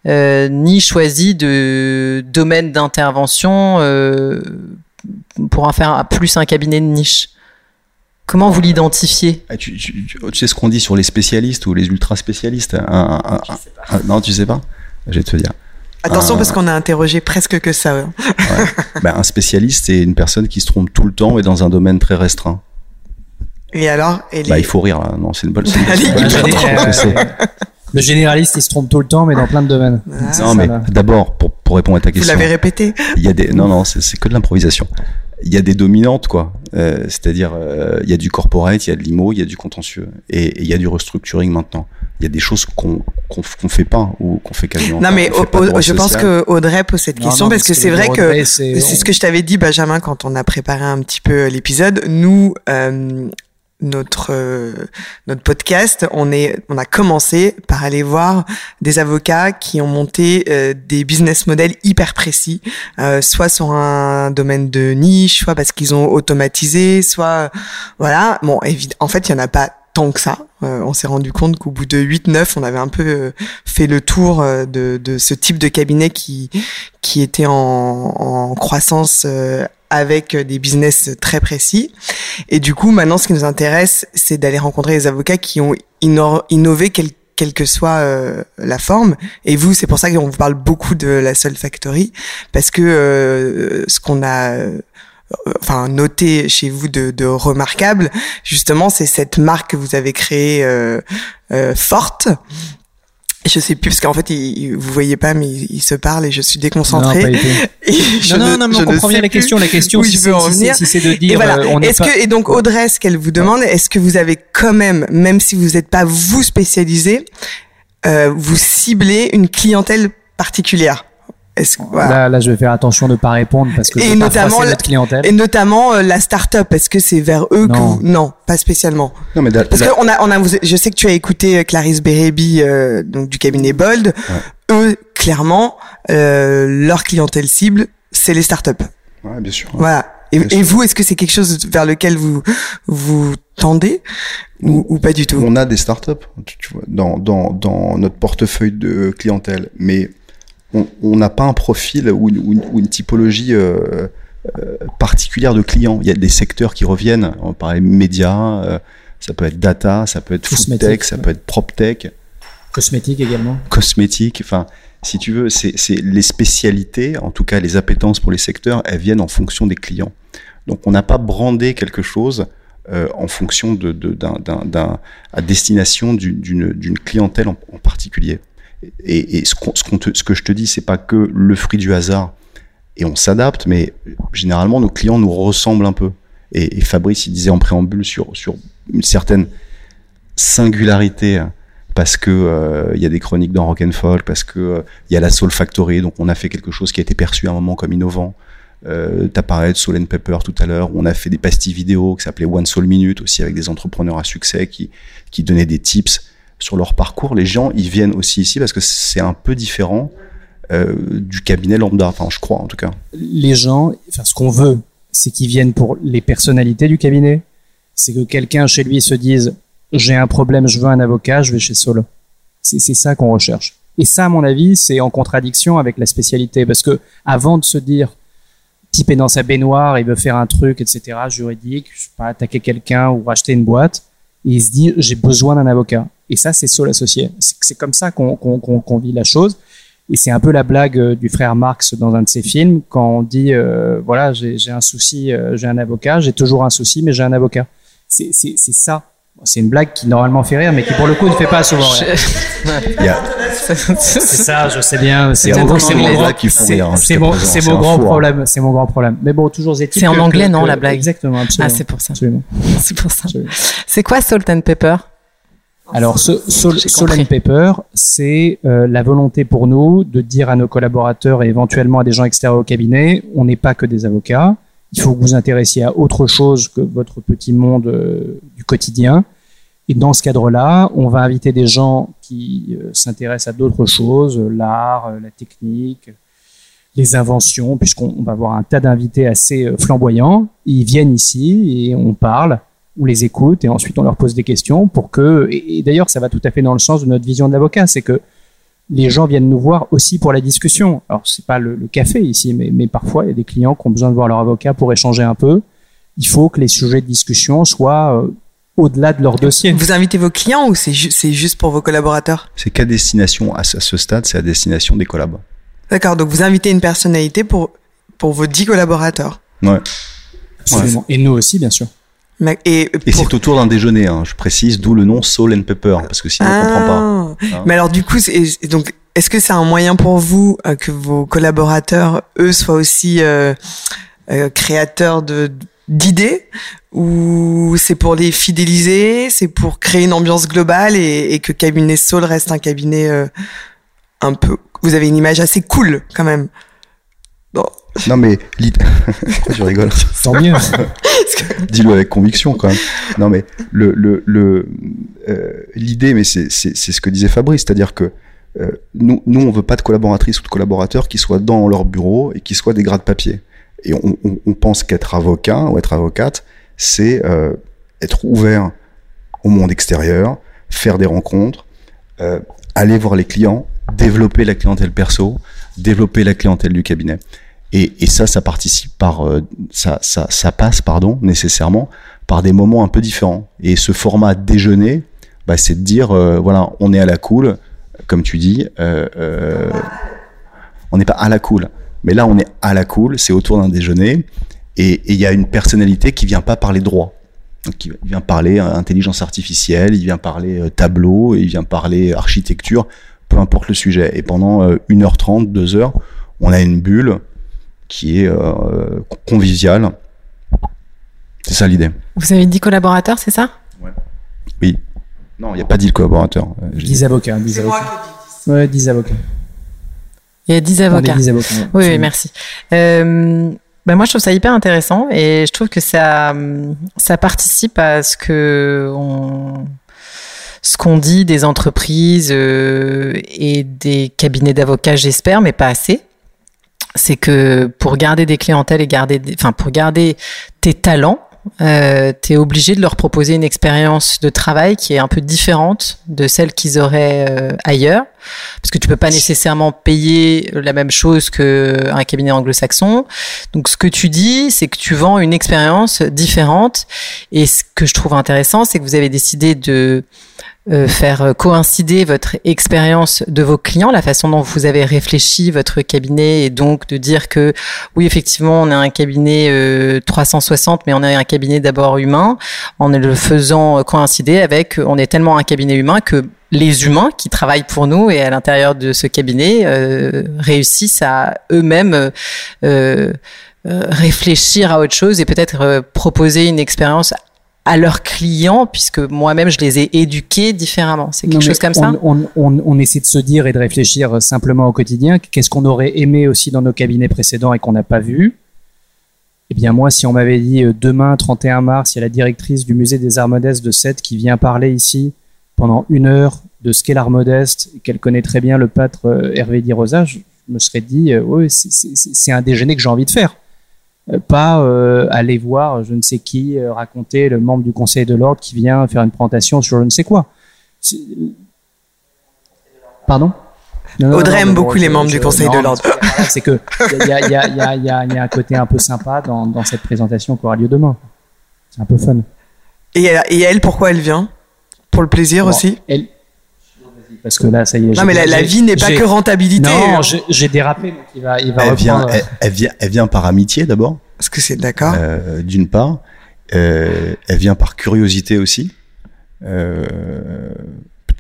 euh, ni choisi de domaine d'intervention euh, pour en faire plus un cabinet de niche. Comment vous l'identifiez? Ah, tu, tu- tu- tu sais ce qu'on dit sur les spécialistes ou les ultra spécialistes? Un- un- un- un- Non, tu sais pas? Je vais te dire. Attention parce qu'on a interrogé presque que ça. hein. *laughs* Ben, un spécialiste, c'est une personne qui se trompe tout le temps et dans un domaine très restreint. Et alors? Et les- Bah, il faut rire là. Non, c'est une bonne. c'est *laughs* *laughs* Le généraliste, il se trompe tout le temps, mais dans plein de domaines. Ah, Non, mais va. d'abord, pour, pour répondre à ta vous question, l'avez répété. il y a des. Non, non, c'est c'est que de l'improvisation. Il y a des dominantes, quoi. Euh, C'est-à-dire, euh, il y a du corporate, il y a de l'IMO, il y a du contentieux, et et il y a du restructuring maintenant. Il y a des choses qu'on qu'on qu'on fait pas ou qu'on fait quasiment. Non pas. mais au- pas je pense social. que Audrey pose cette Non, question non, parce que c'est vrai que C'est ce que je t'avais dit, Benjamin, quand on a préparé un petit peu l'épisode. Nous, euh, notre euh, notre podcast, on est on a commencé par aller voir des avocats qui ont monté euh, des business models hyper précis, euh, soit sur un domaine de niche, soit parce qu'ils ont automatisé, soit voilà. Bon, en fait, il y en a pas tant que ça. on s'est rendu compte qu'au bout de 8-9, on avait un peu fait le tour de, de ce type de cabinet qui, qui était en, en croissance avec des business très précis. Et du coup, maintenant, ce qui nous intéresse, c'est d'aller rencontrer les avocats qui ont innové quelle que soit euh, la forme. Et vous, c'est pour ça qu'on vous parle beaucoup de la Soul Factory, parce que euh, ce qu'on a euh, enfin noté chez vous de, de remarquable, justement, c'est cette marque que vous avez créée forte je sais plus parce qu'en fait, il, vous voyez pas, mais il, se parle et je suis déconcentrée. Non, *laughs* non, non, non, mais on comprend bien la question. La question, si, je veux en venir. si, c'est de dire, et voilà. Euh, est-ce que et donc Audrey, ce qu'elle vous demande, est-ce que vous avez quand même, même si vous n'êtes pas vous spécialisé, euh, vous ciblez une clientèle particulière? Là, là, je vais faire attention de pas répondre parce que et notamment notre clientèle. Et notamment euh, la start-up, est-ce que c'est vers eux non. que non, pas spécialement. Non, mais parce que on a, on a, je sais que tu as écouté euh, Clarisse Bérébi, euh, donc du cabinet Bold. Eux, clairement, euh, leur clientèle cible, c'est les start-up. Ouais, bien sûr. Voilà. Et, vous, est-ce que c'est quelque chose vers lequel vous vous tendez ou, ou pas du tout? On a des startups, tu vois, dans, dans, dans notre portefeuille de clientèle, mais on n'a pas un profil ou une, typologie euh, euh, particulière de clients. Il y a des secteurs qui reviennent. On parlait médias, euh, ça peut être data, ça peut être food tech, ça peut être prop tech. Cosmétique également. Cosmétique, enfin, si tu veux, c'est les spécialités, en tout cas les appétences pour les secteurs, elles viennent en fonction des clients. Donc on n'a pas brandé quelque chose en fonction de, d'un, à destination d'une clientèle en particulier. Et, ce, que je te dis, c'est pas que le fruit du hasard et on s'adapte, mais généralement nos clients nous ressemblent un peu. Et, Fabrice, il disait en préambule sur, sur une certaine singularité parce que euh, il y a des chroniques dans Rock and Folk, parce que euh, il y a la Soul Factory, donc on a fait quelque chose qui a été perçu à un moment comme innovant. Euh, T'as parlé de Soul and Pepper tout à l'heure, on a fait des pastilles vidéo qui s'appelaient One Soul Minute aussi avec des entrepreneurs à succès qui qui donnaient des tips sur leur parcours, les gens, ils viennent aussi ici parce que c'est un peu différent euh, du cabinet lambda, enfin je crois en tout cas. Les gens, ce qu'on veut, c'est qu'ils viennent pour les personnalités du cabinet. C'est que quelqu'un chez lui se dise j'ai un problème, je veux un avocat, je vais chez Solo. C'est ça qu'on recherche. Et ça, à mon avis, c'est en contradiction avec la spécialité parce que avant de se dire type est dans sa baignoire, il veut faire un truc, etc., juridique, je sais pas, attaquer quelqu'un ou racheter une boîte, il se dit j'ai besoin d'un avocat. Et ça, c'est Soul Associé. C'est comme ça qu'on vit la chose. Et c'est un peu la blague euh, du frère Marx dans un de ses films quand on dit euh, voilà j'ai un souci, euh, j'ai un avocat, j'ai toujours un souci, mais j'ai un avocat. C'est ça. C'est une blague qui normalement fait rire, mais qui pour le coup ne fait pas souvent rire. *laughs* c'est ça, je sais bien. C'est mon, mon, mon grand problème. C'est mon grand problème. Mais bon, toujours C'est en anglais, non, la blague Exactement, absolument. Ah, c'est pour ça. C'est pour ça. C'est quoi Salt and Pepper? Alors, ce, Soul, and Paper, c'est euh, la volonté pour nous de dire à nos collaborateurs et éventuellement à des gens extérieurs au cabinet, on n'est pas que des avocats. Il faut que vous intéressiez à autre chose que votre petit monde euh, du quotidien. Et dans ce cadre-là, on va inviter des gens qui euh, s'intéressent à d'autres choses, l'art, la technique, les inventions, puisqu'on va avoir un tas d'invités assez flamboyants. Ils viennent ici et on parle on les écoute et ensuite on leur pose des questions pour que, et, d'ailleurs ça va tout à fait dans le sens de notre vision de l'avocat, c'est que les gens viennent nous voir aussi pour la discussion. Alors c'est pas le, café ici, mais, mais parfois il y a des clients qui ont besoin de voir leur avocat pour échanger un peu. Il faut que les sujets de discussion soient euh, au-delà de leur dossier. Vous invitez vos clients ou c'est juste pour vos collaborateurs? C'est qu'à destination, à ce, stade, c'est à destination des collabs. D'accord, donc vous invitez une personnalité pour, pour vos dix collaborateurs? Ouais. Absolument. Et nous aussi, bien sûr. Et, c'est autour d'un déjeuner, hein, je précise, d'où le nom Soul and Pepper, parce que sinon on comprend pas. Ah. Hein. Mais alors du coup, donc est-ce que c'est un moyen pour vous euh, que vos collaborateurs, eux, soient aussi euh, euh, créateurs de d'idées? Ou c'est pour les fidéliser, c'est pour créer une ambiance globale et, et que cabinet Soul reste un cabinet un peu. Vous avez une image assez cool quand même. Non, mais l'idée. *laughs* Tu rigoles *laughs* Tant mieux. *laughs* Dis-le avec conviction quand même. Non, mais le, le, le, euh, l'idée, mais c'est, c'est, c'est ce que disait Fabrice, c'est-à-dire que euh, nous, nous, on veut pas de collaboratrices ou de collaborateurs qui soient dans leur bureau et qui soient des gras de papier. Et on, on, on pense qu'être avocat ou être avocate, c'est euh, être ouvert au monde extérieur, faire des rencontres, euh, aller voir les clients, développer la clientèle perso, développer la clientèle du cabinet. Et, ça, ça participe par, euh, ça, ça, ça passe, pardon, nécessairement par des moments un peu différents. Et ce format déjeuner, bah, c'est de dire, euh, voilà, on est à la cool, comme tu dis, euh, on n'est pas à la cool, mais là, on est à la cool, c'est autour d'un déjeuner, et il y a une personnalité qui vient pas parler droit. Donc, il vient parler intelligence artificielle, il vient parler tableau, il vient parler architecture, peu importe le sujet. Et pendant euh, 1h30, 2h, on a une bulle qui est euh, conviviale. C'est ça l'idée. Vous avez dit collaborateur, c'est ça? Oui. Non, il n'y a pas dit le collaborateur. Euh, j'ai dit- 10 avocats. 10 avocats. Ouais, 10 avocats. Il y a 10 On est avocats. 10 avocats. ouais. Oui, oui, merci. Euh, ben moi, je trouve ça hyper intéressant et je trouve que ça, ça participe à ce que on, ce qu'on dit des entreprises euh, et des cabinets d'avocats, j'espère, mais pas assez. C'est que pour garder des clientèles et garder, des- enfin pour garder tes talents, euh, tu es obligé de leur proposer une expérience de travail qui est un peu différente de celle qu'ils auraient euh, ailleurs parce que tu peux pas nécessairement payer la même chose qu'un cabinet anglo-saxon. Donc ce que tu dis, c'est que tu vends une expérience différente. Et ce que je trouve intéressant, c'est que vous avez décidé de euh, faire coïncider votre expérience de vos clients, la façon dont vous avez réfléchi votre cabinet, et donc de dire que oui, effectivement, on est un cabinet euh, 360, mais on est un cabinet d'abord humain, en le faisant coïncider avec, on est tellement un cabinet humain que les humains qui travaillent pour nous et à l'intérieur de ce cabinet euh, réussissent à eux-mêmes euh, euh, réfléchir à autre chose et peut-être euh, proposer une expérience à leurs clients, puisque moi-même je les ai éduqués différemment. C'est quelque Non, chose comme ça on, on, on, on essaie de se dire et de réfléchir simplement au quotidien. Qu'est-ce qu'on aurait aimé aussi dans nos cabinets précédents et qu'on n'a pas vu? Eh bien, moi, si on m'avait dit euh, demain, 31 mars, il y a la directrice du musée des arts modestes de Sète qui vient parler ici pendant une heure de ce qu'est l'art modeste, et qu'elle connaît très bien le pâtre euh, Hervé Di Rosa, je me serais dit, euh, oui, c'est un déjeuner que j'ai envie de faire. Euh, pas euh, aller voir je ne sais qui euh, raconter le membre du conseil de l'ordre qui vient faire une présentation sur je ne sais quoi. Pardon? Non, non, Audrey non, aime beaucoup les membres du Conseil de l'Ordre. C'est que il y a, y, y, y un côté un peu sympa dans, dans cette présentation qui aura lieu demain. C'est un peu fun. Et elle, et elle, pourquoi elle vient? Pour le plaisir Bon, aussi? elle- Parce que là, ça y est. Non, mais la, la vie n'est pas que rentabilité. Non, j'ai dérapé, donc il va, il va Elle vient, elle, elle vient, elle vient par amitié d'abord, Parce que c'est d'accord. euh, d'une part. Euh, elle vient par curiosité aussi. Euh,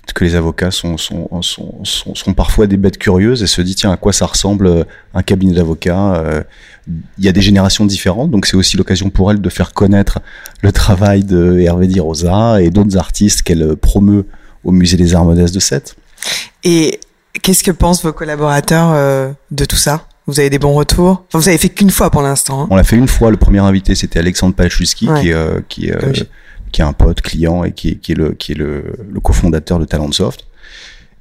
Peut-être que les avocats sont, sont, sont, sont, sont parfois des bêtes curieuses et se disent tiens à quoi ça ressemble un cabinet d'avocats. Il y a des générations différentes, donc c'est aussi l'occasion pour elle de faire connaître le travail de Hervé Di Rosa et d'autres artistes qu'elle promeut au musée des Arts Modestes de Sète. Et qu'est-ce que pensent vos collaborateurs euh, de tout ça? Vous avez des bons retours? Enfin, Vous avez fait qu'une fois pour l'instant. hein. On l'a fait une fois. Le premier invité, c'était Alexandre Palchowski, Ouais. qui est, euh, qui, euh, qui est un pote client et qui est, qui est le, qui est le, le cofondateur de Talentsoft.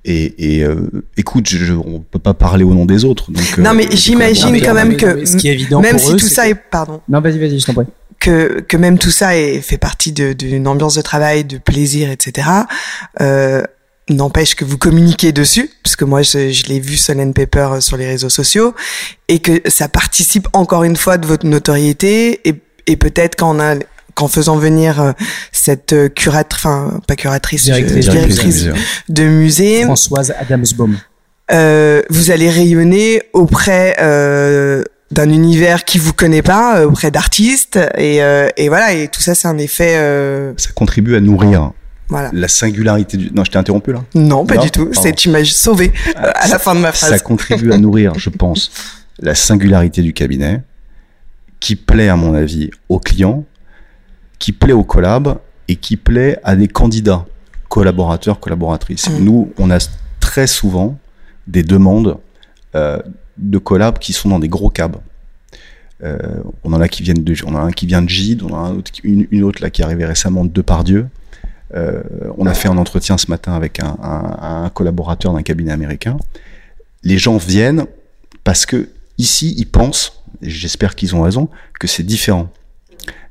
Et, et euh, écoute, je, je- on peut pas parler au nom des autres. Donc, Non, mais j'imagine quand même que non, mais ce qui est évident même pour si eux, tout ça que- est pardon Non, vas-y, vas-y, je t'en prie. Que que même tout ça est fait partie de- d'une ambiance de travail, de plaisir, etc. Euh, N'empêche que vous communiquez dessus, parce que moi je, je l'ai vu Solène Pepper euh, sur les réseaux sociaux, et que ça participe encore une fois de votre notoriété, et, et peut-être qu'en a qu'en faisant venir euh, cette euh, curatrice, enfin pas curatrice, Directrice de directrice musée. de musée, Françoise Adamsbaum. euh, vous allez rayonner auprès euh, d'un univers qui vous connaît pas, euh, auprès d'artistes et, euh, et voilà et tout ça c'est un effet euh, Ça contribue à nourrir voilà. la singularité du. Non, je t'ai interrompu là. Non, pas Non, du tout. C'est tu m'as sauvé euh, à la fin de ma Ça phrase. contribue à nourrir, je pense, la singularité du cabinet, qui plaît, à mon avis, aux clients, qui plaît aux collabs et qui plaît à des candidats, collaborateurs, collaboratrices. Mm. Nous, on a très souvent des demandes euh, de collabs qui sont dans des gros cabs. Euh, on en a qui viennent de, on a un qui vient de Gide, on a un autre, une, autre là qui est arrivée récemment de Depardieu. Euh, on a fait un entretien ce matin avec un, collaborateur d'un cabinet américain. Les gens viennent parce que ici ils pensent, et j'espère qu'ils ont raison, que c'est différent.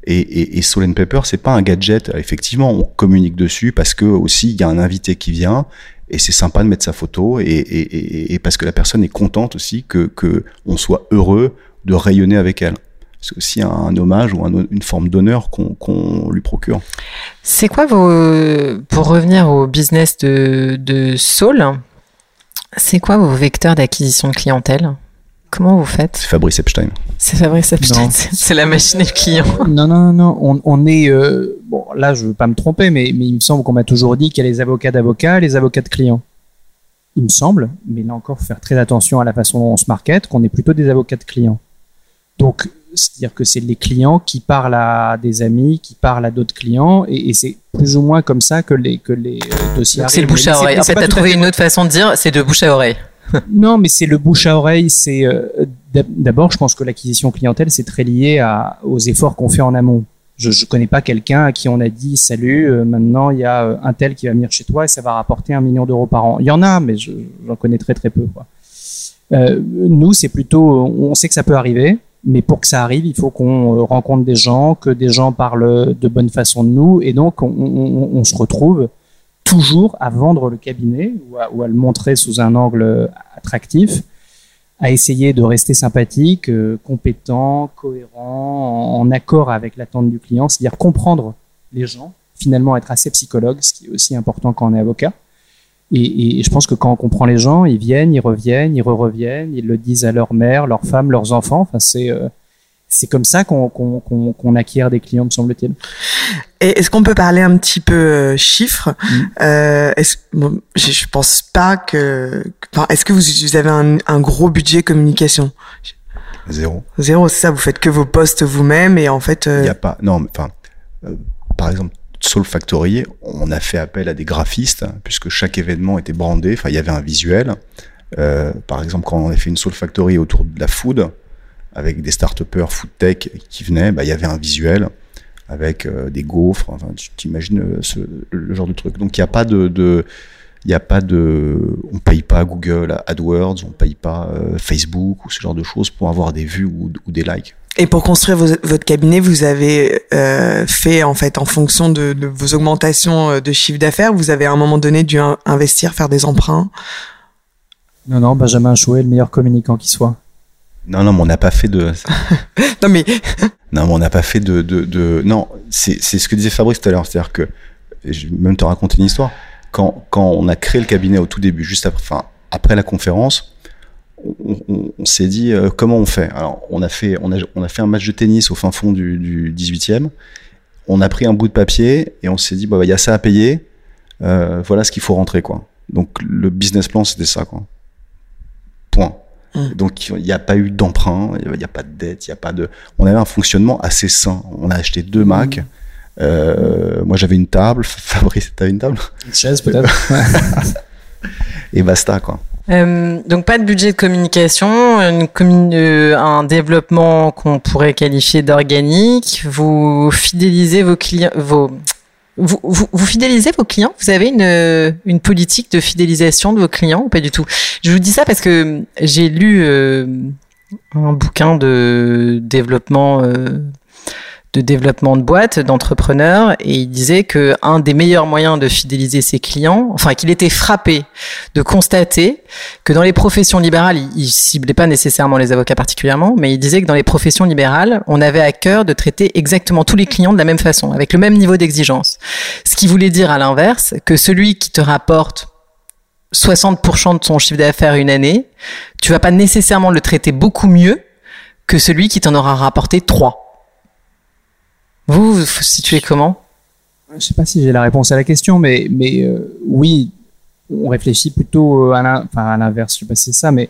Et, et, et Soul Pepper, c'est pas un gadget. Effectivement, on communique dessus parce que aussi il y a un invité qui vient et c'est sympa de mettre sa photo et, parce que la personne est contente aussi que, que on soit heureux de rayonner avec elle. C'est aussi un, hommage ou un, une forme d'honneur qu'on qu lui procure. C'est quoi vos, pour revenir au business de, de Soul, c'est quoi vos vecteurs d'acquisition de clientèle? Comment vous faites C'est Fabrice Epstein. C'est Fabrice Epstein, *laughs* c'est la machine et le client. *laughs* Non, non, non, on, on est. Euh, bon, là, je veux pas me tromper, mais, mais il me semble qu'on m'a toujours dit qu'il y a les avocats d'avocats et les avocats de clients. Il me semble, mais là encore, faut faire très attention à la façon dont on se market, qu'on est plutôt des avocats de clients. Donc, c'est-à-dire que c'est les clients qui parlent à des amis, qui parlent à d'autres clients, et, et c'est plus ou moins comme ça que les, que les euh, dossiers C'est le bouche à oreille. En fait, tu as trouvé une autre façon de dire, c'est de bouche à oreille. *laughs* non, mais c'est le bouche à oreille. C'est euh, d'abord, je pense que l'acquisition clientèle, c'est très lié à, aux efforts qu'on fait en amont. Je ne connais pas quelqu'un à qui on a dit salut, euh, maintenant il y a euh, un tel qui va venir chez toi et ça va rapporter un million d'euros par an. Il y en a, mais j'en connais très très peu. Quoi. Euh, nous, c'est plutôt, on sait que ça peut arriver, mais pour que ça arrive, il faut qu'on rencontre des gens, que des gens parlent de bonne façon de nous, et donc on, on, on se retrouve toujours à vendre le cabinet ou à, le montrer sous un angle attractif, à essayer de rester sympathique, euh, compétent, cohérent, en, accord avec l'attente du client, c'est-à-dire comprendre les gens, finalement être assez psychologue, ce qui est aussi important quand on est avocat. Et, et, je pense que quand on comprend les gens, ils viennent, ils reviennent, ils re-reviennent, ils le disent à leur mère, leur femme, leurs enfants. Enfin, c'est euh, c'est comme ça qu'on qu qu qu acquiert des clients, me semble-t-il. Et est-ce qu'on peut parler un petit peu euh, chiffres mmh. euh, bon, je, je pense pas que. Enfin, est-ce que vous, vous avez un, un, gros budget communication? Zéro. Zéro, c'est ça. Vous faites que vos postes vous-même et en fait. Il euh... n'y a pas. Non, enfin, euh, par exemple, Soul Factory, on a fait appel à des graphistes hein, puisque chaque événement était brandé. Enfin, il y avait un visuel. Euh, par exemple, quand on a fait une Soul Factory autour de la food, avec des start-upers food tech qui venaient, bah, il y avait un visuel avec euh, des gaufres. Enfin, tu t'imagines euh, ce, le genre de truc. Donc, il n'y a pas de, de il n'y a pas de, on paye pas Google AdWords, on paye pas euh, Facebook ou ce genre de choses pour avoir des vues ou, ou des likes. Et pour construire vos, votre cabinet, vous avez euh, fait en fait en fonction de, de vos augmentations de chiffre d'affaires, vous avez à un moment donné dû investir, faire des emprunts? Non, non, Benjamin Chouet, le meilleur communicant qui soit. Non, non, mais on n'a pas fait de. *laughs* non, mais. *laughs* non, mais on n'a pas fait de. de, de... Non, c'est ce que disait Fabrice tout à l'heure. C'est-à-dire que. Je vais même te raconter une histoire. Quand, quand on a créé le cabinet au tout début, juste après, enfin, après la conférence, on, on, on s'est dit euh, comment on fait? Alors, on a fait, on a, on a fait un match de tennis au fin fond du, du 18e. On a pris un bout de papier et on s'est dit, bah, il y a ça à payer. Euh, voilà ce qu'il faut rentrer, quoi. Donc, le business plan, c'était ça, quoi. Point. Mmh. Donc il n'y a pas eu d'emprunt, il n'y a pas de dette, il y a pas de. On avait un fonctionnement assez sain. On a acheté deux Macs. Mmh. Euh, moi j'avais une table. *laughs* Fabrice, t'avais une table? Une chaise peut-être. *laughs* Et basta quoi. Euh, donc pas de budget de communication, une euh, un développement qu'on pourrait qualifier d'organique. Vous fidélisez vos clients, vos vous, vous, vous, fidélisez vos clients? Vous avez une, une politique de fidélisation de vos clients ou pas du tout? Je vous dis ça parce que j'ai lu euh, un bouquin de développement euh, de développement de boîtes, d'entrepreneurs, et il disait que un des meilleurs moyens de fidéliser ses clients, enfin qu'il était frappé de constater que dans les professions libérales, il, il ciblait pas nécessairement les avocats particulièrement, mais il disait que dans les professions libérales, on avait à cœur de traiter exactement tous les clients de la même façon, avec le même niveau d'exigence. Ce qui voulait dire à l'inverse que celui qui te rapporte 60% de son chiffre d'affaires une année, tu vas pas nécessairement le traiter beaucoup mieux que celui qui t'en aura rapporté 3. Vous, vous situez comment? Je ne sais pas si j'ai la réponse à la question, mais, mais euh, oui, on réfléchit plutôt à l'inverse, je ne sais pas si c'est ça, mais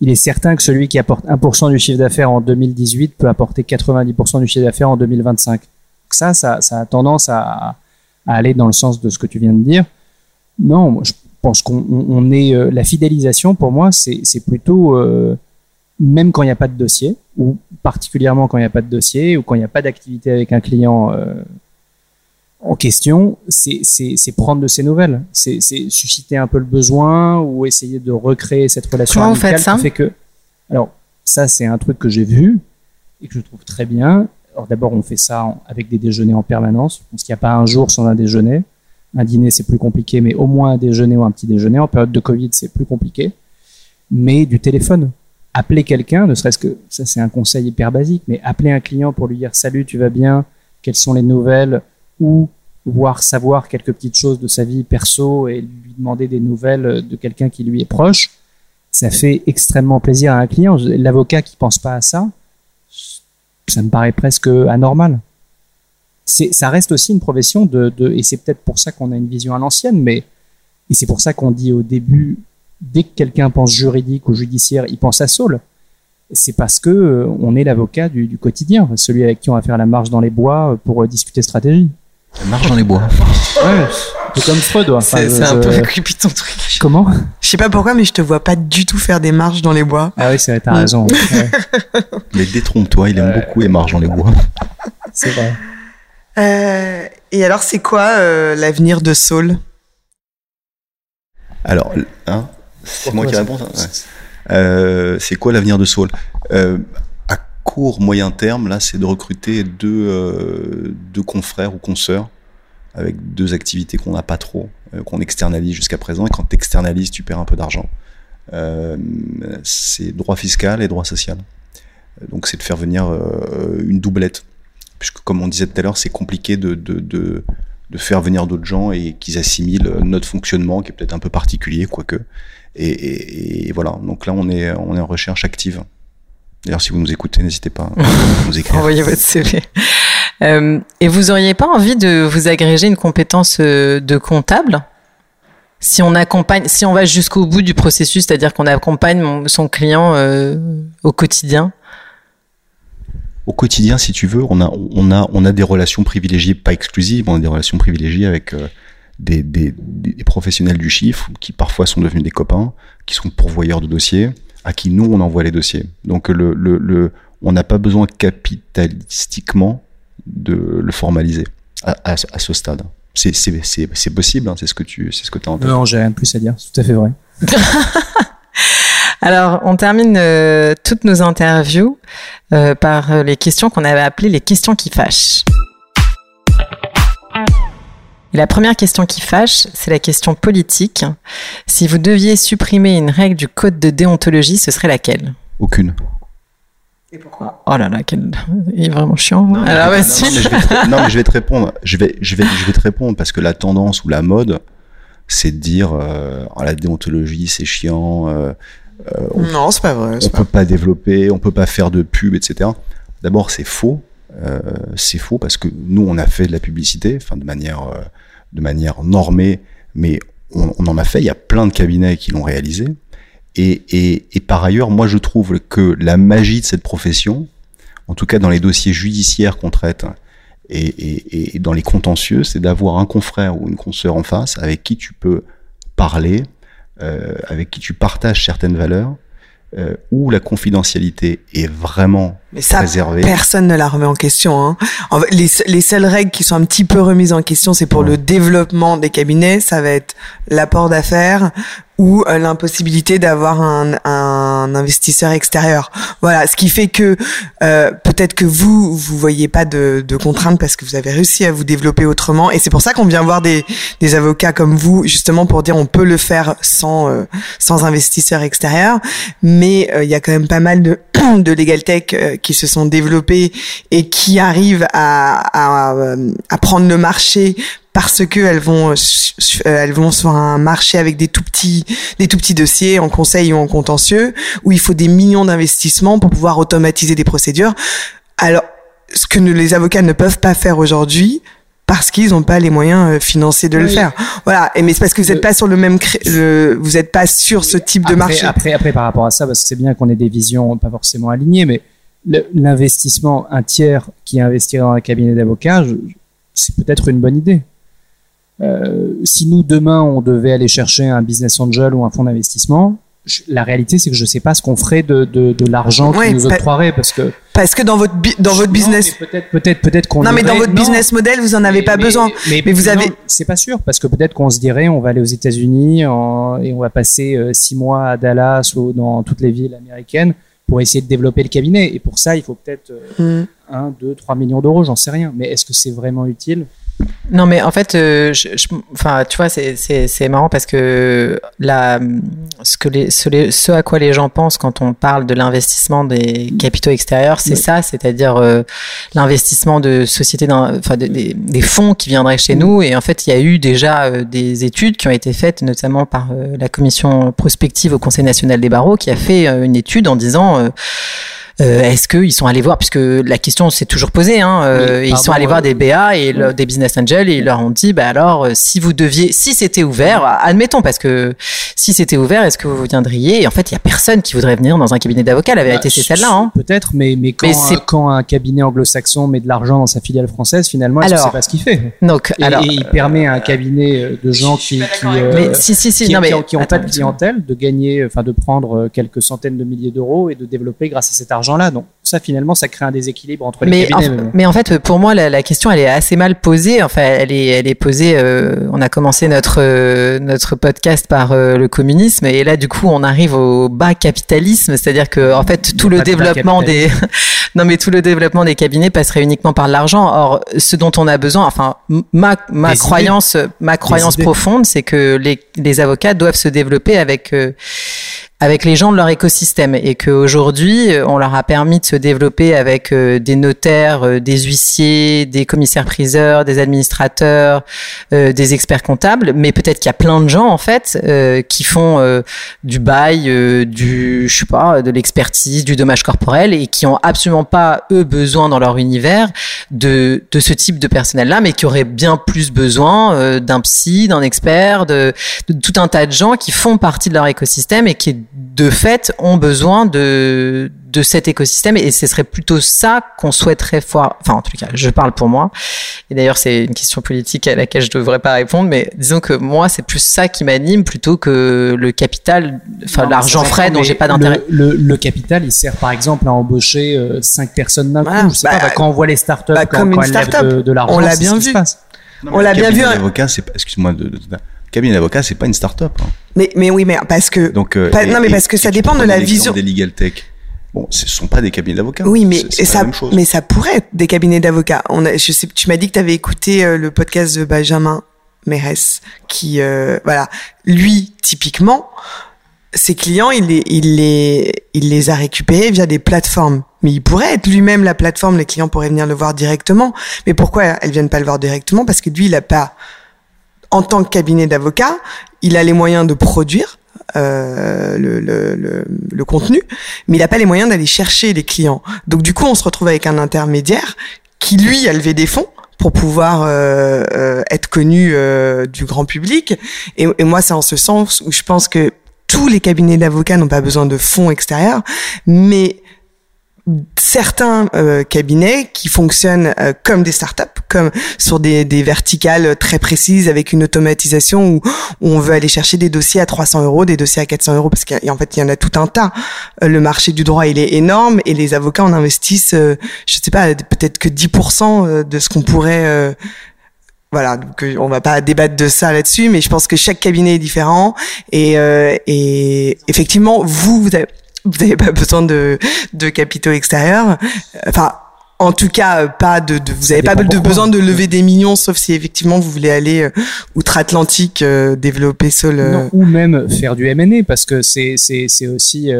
il est certain que celui qui apporte 1% du chiffre d'affaires en 2018 peut apporter 90% du chiffre d'affaires en 2025. Donc ça, ça, ça a tendance à, aller dans le sens de ce que tu viens de dire. Non, je pense qu'on on est... Euh, la fidélisation, pour moi, c'est plutôt... Euh, même quand il n'y a pas de dossier, ou particulièrement quand il n'y a pas de dossier, ou quand il n'y a pas d'activité avec un client euh, en question, c'est prendre de ses nouvelles, c'est susciter un peu le besoin ou essayer de recréer cette relation Comment vous faites ça fait que, alors ça c'est un truc que j'ai vu et que je trouve très bien. Alors d'abord on fait ça avec des déjeuners en permanence, parce qu'il n'y a pas un jour sans un déjeuner. Un dîner c'est plus compliqué, mais au moins un déjeuner ou un petit déjeuner. En période de Covid c'est plus compliqué. Mais du téléphone, appeler quelqu'un, ne serait-ce que ça c'est un conseil hyper basique, mais appeler un client pour lui dire salut, tu vas bien, quelles sont les nouvelles, ou voir savoir quelques petites choses de sa vie perso et lui demander des nouvelles de quelqu'un qui lui est proche, ça fait extrêmement plaisir à un client. L'avocat qui pense pas à ça, ça me paraît presque anormal. Ça reste aussi une profession de, de et c'est peut-être pour ça qu'on a une vision à l'ancienne, mais et c'est pour ça qu'on dit au début, dès que quelqu'un pense juridique ou judiciaire, il pense à Saul. C'est parce que euh, on est l'avocat du, du, quotidien, celui avec qui on va faire la marche dans les bois pour euh, discuter stratégie. Ça marche dans les bois. Ouais, c'est comme Freud. Enfin, c'est un peu *laughs* creepy ton truc. Comment? Je sais pas pourquoi, mais je te vois pas du tout faire des marches dans les bois. Ah oui, c'est vrai, t'as raison. Ouais. *laughs* Mais détrompe-toi, il aime beaucoup les marches dans les bois. C'est vrai. Euh, et alors, c'est quoi euh, l'avenir de Saul? Alors, hein, c'est moi qui réponds. Ouais. Euh, c'est quoi l'avenir de Saul euh, À court, moyen terme, là, c'est de recruter deux, euh, deux confrères ou consoeurs avec deux activités qu'on n'a pas trop, qu'on externalise jusqu'à présent. Et quand tu externalises, tu perds un peu d'argent. C'est droit fiscal et droit social. Donc c'est de faire venir une doublette. Puisque comme on disait tout à l'heure, c'est compliqué de, de, de, de, faire venir d'autres gens et qu'ils assimilent notre fonctionnement, qui est peut-être un peu particulier, quoique. Et, et, et, voilà, donc là on est, on est en recherche active. D'ailleurs, si vous nous écoutez, n'hésitez pas à *laughs* nous écrire. Envoyez votre CV. Euh, et vous auriez pas envie de vous agréger une compétence euh, de comptable? Si on accompagne, si on va jusqu'au bout du processus, c'est-à-dire qu'on accompagne son client euh, au quotidien? Au quotidien, si tu veux, on a, on a, on a des relations privilégiées, pas exclusives, on a des relations privilégiées avec euh, des, des, des, professionnels du chiffre qui parfois sont devenus des copains, qui sont pourvoyeurs de dossiers, à qui nous on envoie les dossiers. Donc le, le, le on n'a pas besoin capitalistiquement de le formaliser à, à, à ce stade. C'est possible, hein, c'est ce que tu c'est ce que as en tête. Non, j'ai rien de plus à dire, c'est tout à fait vrai. *laughs* Alors, on termine euh, toutes nos interviews euh, par les questions qu'on avait appelées les questions qui fâchent. Et la première question qui fâche, c'est la question politique. Si vous deviez supprimer une règle du code de déontologie, ce serait laquelle? Aucune. Et pourquoi? Oh là là, quel... il est vraiment chiant. Non, Alors, mais, non, non, mais je vais te, *laughs* non, mais je vais te répondre. Je vais, je vais, je vais te répondre parce que la tendance ou la mode, c'est de dire euh, oh, la déontologie, c'est chiant. Euh, on, non, c'est pas vrai. On peut pas développer, on peut pas faire de pub, etc. D'abord, c'est faux. Euh, c'est faux parce que nous, on a fait de la publicité, enfin de manière, euh, de manière normée, mais on, en a fait. Il y a plein de cabinets qui l'ont réalisé. Et, et, et, par ailleurs, moi, je trouve que la magie de cette profession, en tout cas dans les dossiers judiciaires qu'on traite et, et dans les contentieux, c'est d'avoir un confrère ou une consoeur en face avec qui tu peux parler, euh, avec qui tu partages certaines valeurs, euh, où la confidentialité est vraiment Mais ça, préservée. Personne ne la remet en question. Hein. En fait, les, les, seules règles qui sont un petit peu remises en question, c'est pour ouais. le développement des cabinets. Ça va être l'apport d'affaires ou euh, l'impossibilité d'avoir un, un, investisseur extérieur. Voilà, ce qui fait que euh, peut-être que vous vous voyez pas de, de, contraintes parce que vous avez réussi à vous développer autrement et c'est pour ça qu'on vient voir des, des avocats comme vous justement pour dire on peut le faire sans euh, sans investisseur extérieur, mais euh, il y a quand même pas mal de *clears throat* de legal tech euh, qui se sont développés et qui arrivent à, à, à prendre le marché parce que elles vont elles vont sur un marché avec des tout petits des tout petits dossiers en conseil ou en contentieux où il faut des millions d'investissements pour pouvoir automatiser des procédures. Alors ce que les avocats ne peuvent pas faire aujourd'hui parce qu'ils n'ont pas les moyens financiers de oui. le faire. Voilà. Et mais c'est parce que vous n'êtes pas sur le même, le, vous n'êtes pas sur ce type après, de marché. Après, après, par rapport à ça, parce que c'est bien qu'on ait des visions pas forcément alignées, mais l'investissement, un tiers qui investirait dans un cabinet d'avocats, c'est peut-être une bonne idée. Euh, si nous demain on devait aller chercher un business angel ou un fonds d'investissement, la réalité, c'est que je sais pas ce qu'on ferait de, de, de l'argent Ouais, qui nous octroierait parce que Parce que dans votre dans votre business, peut-être, peut-être, peut-être qu'on. non mais dans votre non, business model, vous en avez mais- pas mais- besoin. Mais, Mais vous avez- C'est pas sûr parce que peut-être qu'on se dirait, on va aller aux États-Unis et on va passer euh, six mois à Dallas ou dans toutes les villes américaines pour essayer de développer le cabinet. Et pour ça, il faut peut-être euh, Hmm. 1, 2, 3 millions d'euros, j'en sais rien. Mais est-ce que c'est vraiment utile? Non, mais en fait, euh, je, je- enfin, tu vois, c'est- marrant parce que la, ce, que les, ce, les- ce à quoi les gens pensent quand on parle de l'investissement des capitaux extérieurs, c'est Oui. ça, c'est-à-dire euh, l'investissement de sociétés, enfin, de- des, des fonds qui viendraient chez nous. Et en fait, il y a eu déjà euh, des études qui ont été faites, notamment par la commission prospective au Conseil national des barreaux, qui a fait une étude en disant. Euh, Est-ce qu'ils sont allés voir, puisque la question s'est toujours posée, hein, euh, Oui, ils sont allés voir euh, des BA et le- des business angels et ils leur ont dit, bah alors, si vous deviez, si c'était ouvert, admettons, parce que si c'était ouvert, est-ce que vous viendriez? Et en fait, il y a personne qui voudrait venir dans un cabinet d'avocat. La vérité, Bah, c'est celle-là. Hein. Peut-être, mais, mais, quand, Mais un, quand un cabinet anglo-saxon met de l'argent dans sa filiale française, finalement, est-ce que Alors, c'est pas ce qu'il fait? Donc, et, alors, et il permet à un cabinet de gens qui, qui, euh, mais si, si, si, qui, non mais qui ont, pas de clientèle, de gagner, enfin de prendre quelques centaines de milliers d'euros et de développer grâce à cet argent-là. Donc ça, finalement, ça crée un déséquilibre entre les mais, en, cabinets. mais- mais en fait, pour moi, la, la question, elle est assez mal posée. Enfin, elle est, elle est posée. euh, on a commencé notre euh, notre podcast par euh, le communisme, et là, du coup, on arrive au bas capitalisme, c'est-à-dire que, en fait, tout le développement des *laughs* non, mais tout le développement des cabinets passerait uniquement par l'argent. Or, ce dont on a besoin, enfin, ma ma Des idées. croyance, ma croyance profonde, c'est que les les avocats doivent se développer avec avec les gens de leur écosystème et qu'aujourd'hui, euh, on leur a permis de se développer avec euh, des notaires, euh, des huissiers, des commissaires-priseurs, des administrateurs, des experts comptables, mais peut-être qu'il y a plein de gens en fait qui font du bail, du je sais pas, de l'expertise, du dommage corporel et qui ont absolument pas eux besoin dans leur univers de de ce type de personnel-là, mais qui auraient bien plus besoin d'un psy, d'un expert, de tout un tas de gens qui font partie de leur écosystème et qui de fait ont besoin de de cet écosystème et ce serait plutôt ça qu'on souhaiterait voir enfin en tout cas je parle pour moi et d'ailleurs c'est une question politique à laquelle je devrais pas répondre mais disons que moi c'est plus ça qui m'anime plutôt que le capital enfin l'argent frais dont j'ai pas d'intérêt Le, le, le capital, il sert par exemple à embaucher euh, cinq personnes d'un Voilà. coup. Je sais Bah, pas, bah, quand on voit les startups, bah, quand, comme quand une elles startup. de, de l'argent, On l'a bien ce qui se vu. Non, On l'a bien vu, d'avocat, c'est pas- excuse-moi, de, de- de- cabinet d'avocat, c'est pas une start-up. hein. Mais mais oui, mais parce que Donc, euh, Pas- et- non, mais parce que ça dépend de la vision. Des legal tech. Bon, ce sont pas des cabinets d'avocats. Oui, mais C'est- ça, la même chose. mais ça pourrait être des cabinets d'avocats. On a, je sais, tu m'as dit que tu avais écouté euh, le podcast de Benjamin Mérès, qui, euh, voilà, lui typiquement, ses clients, il les, il les, il les a récupérés via des plateformes. Mais il pourrait être lui-même la plateforme. Les clients pourraient venir le voir directement. Mais pourquoi elles viennent pas le voir directement? Parce que lui, il a pas, en tant que cabinet d'avocat, il a les moyens de produire. euh, le, le, le, contenu, mais il n'a pas les moyens d'aller chercher les clients. Donc du coup, on se retrouve avec un intermédiaire qui lui a levé des fonds pour pouvoir euh, euh, être connu euh, du grand public. Et, et moi, c'est en ce sens où je pense que tous les cabinets d'avocats n'ont pas besoin de fonds extérieurs, mais certains euh, cabinets qui fonctionnent euh, comme des startups, comme sur des, des verticales très précises avec une automatisation où, où on veut aller chercher des dossiers à 300 euros, des dossiers à 400 euros parce qu'en fait il y en a tout un tas. Euh, le marché du droit il est énorme et les avocats en investissent, euh, je sais pas, peut-être que 10% de ce qu'on pourrait euh, voilà, donc euh, on va pas débattre de ça là-dessus, mais je pense que chaque cabinet est différent et, euh, et effectivement, vous, vous avez, vous avez pas besoin de, de capitaux extérieurs. Enfin, en tout cas, pas de, de vous Ça avez pas de besoin de lever des millions, sauf si effectivement vous voulez aller euh, outre-Atlantique euh, développer seul. euh, Non, ou même faire du M&A parce que c'est c'est c'est aussi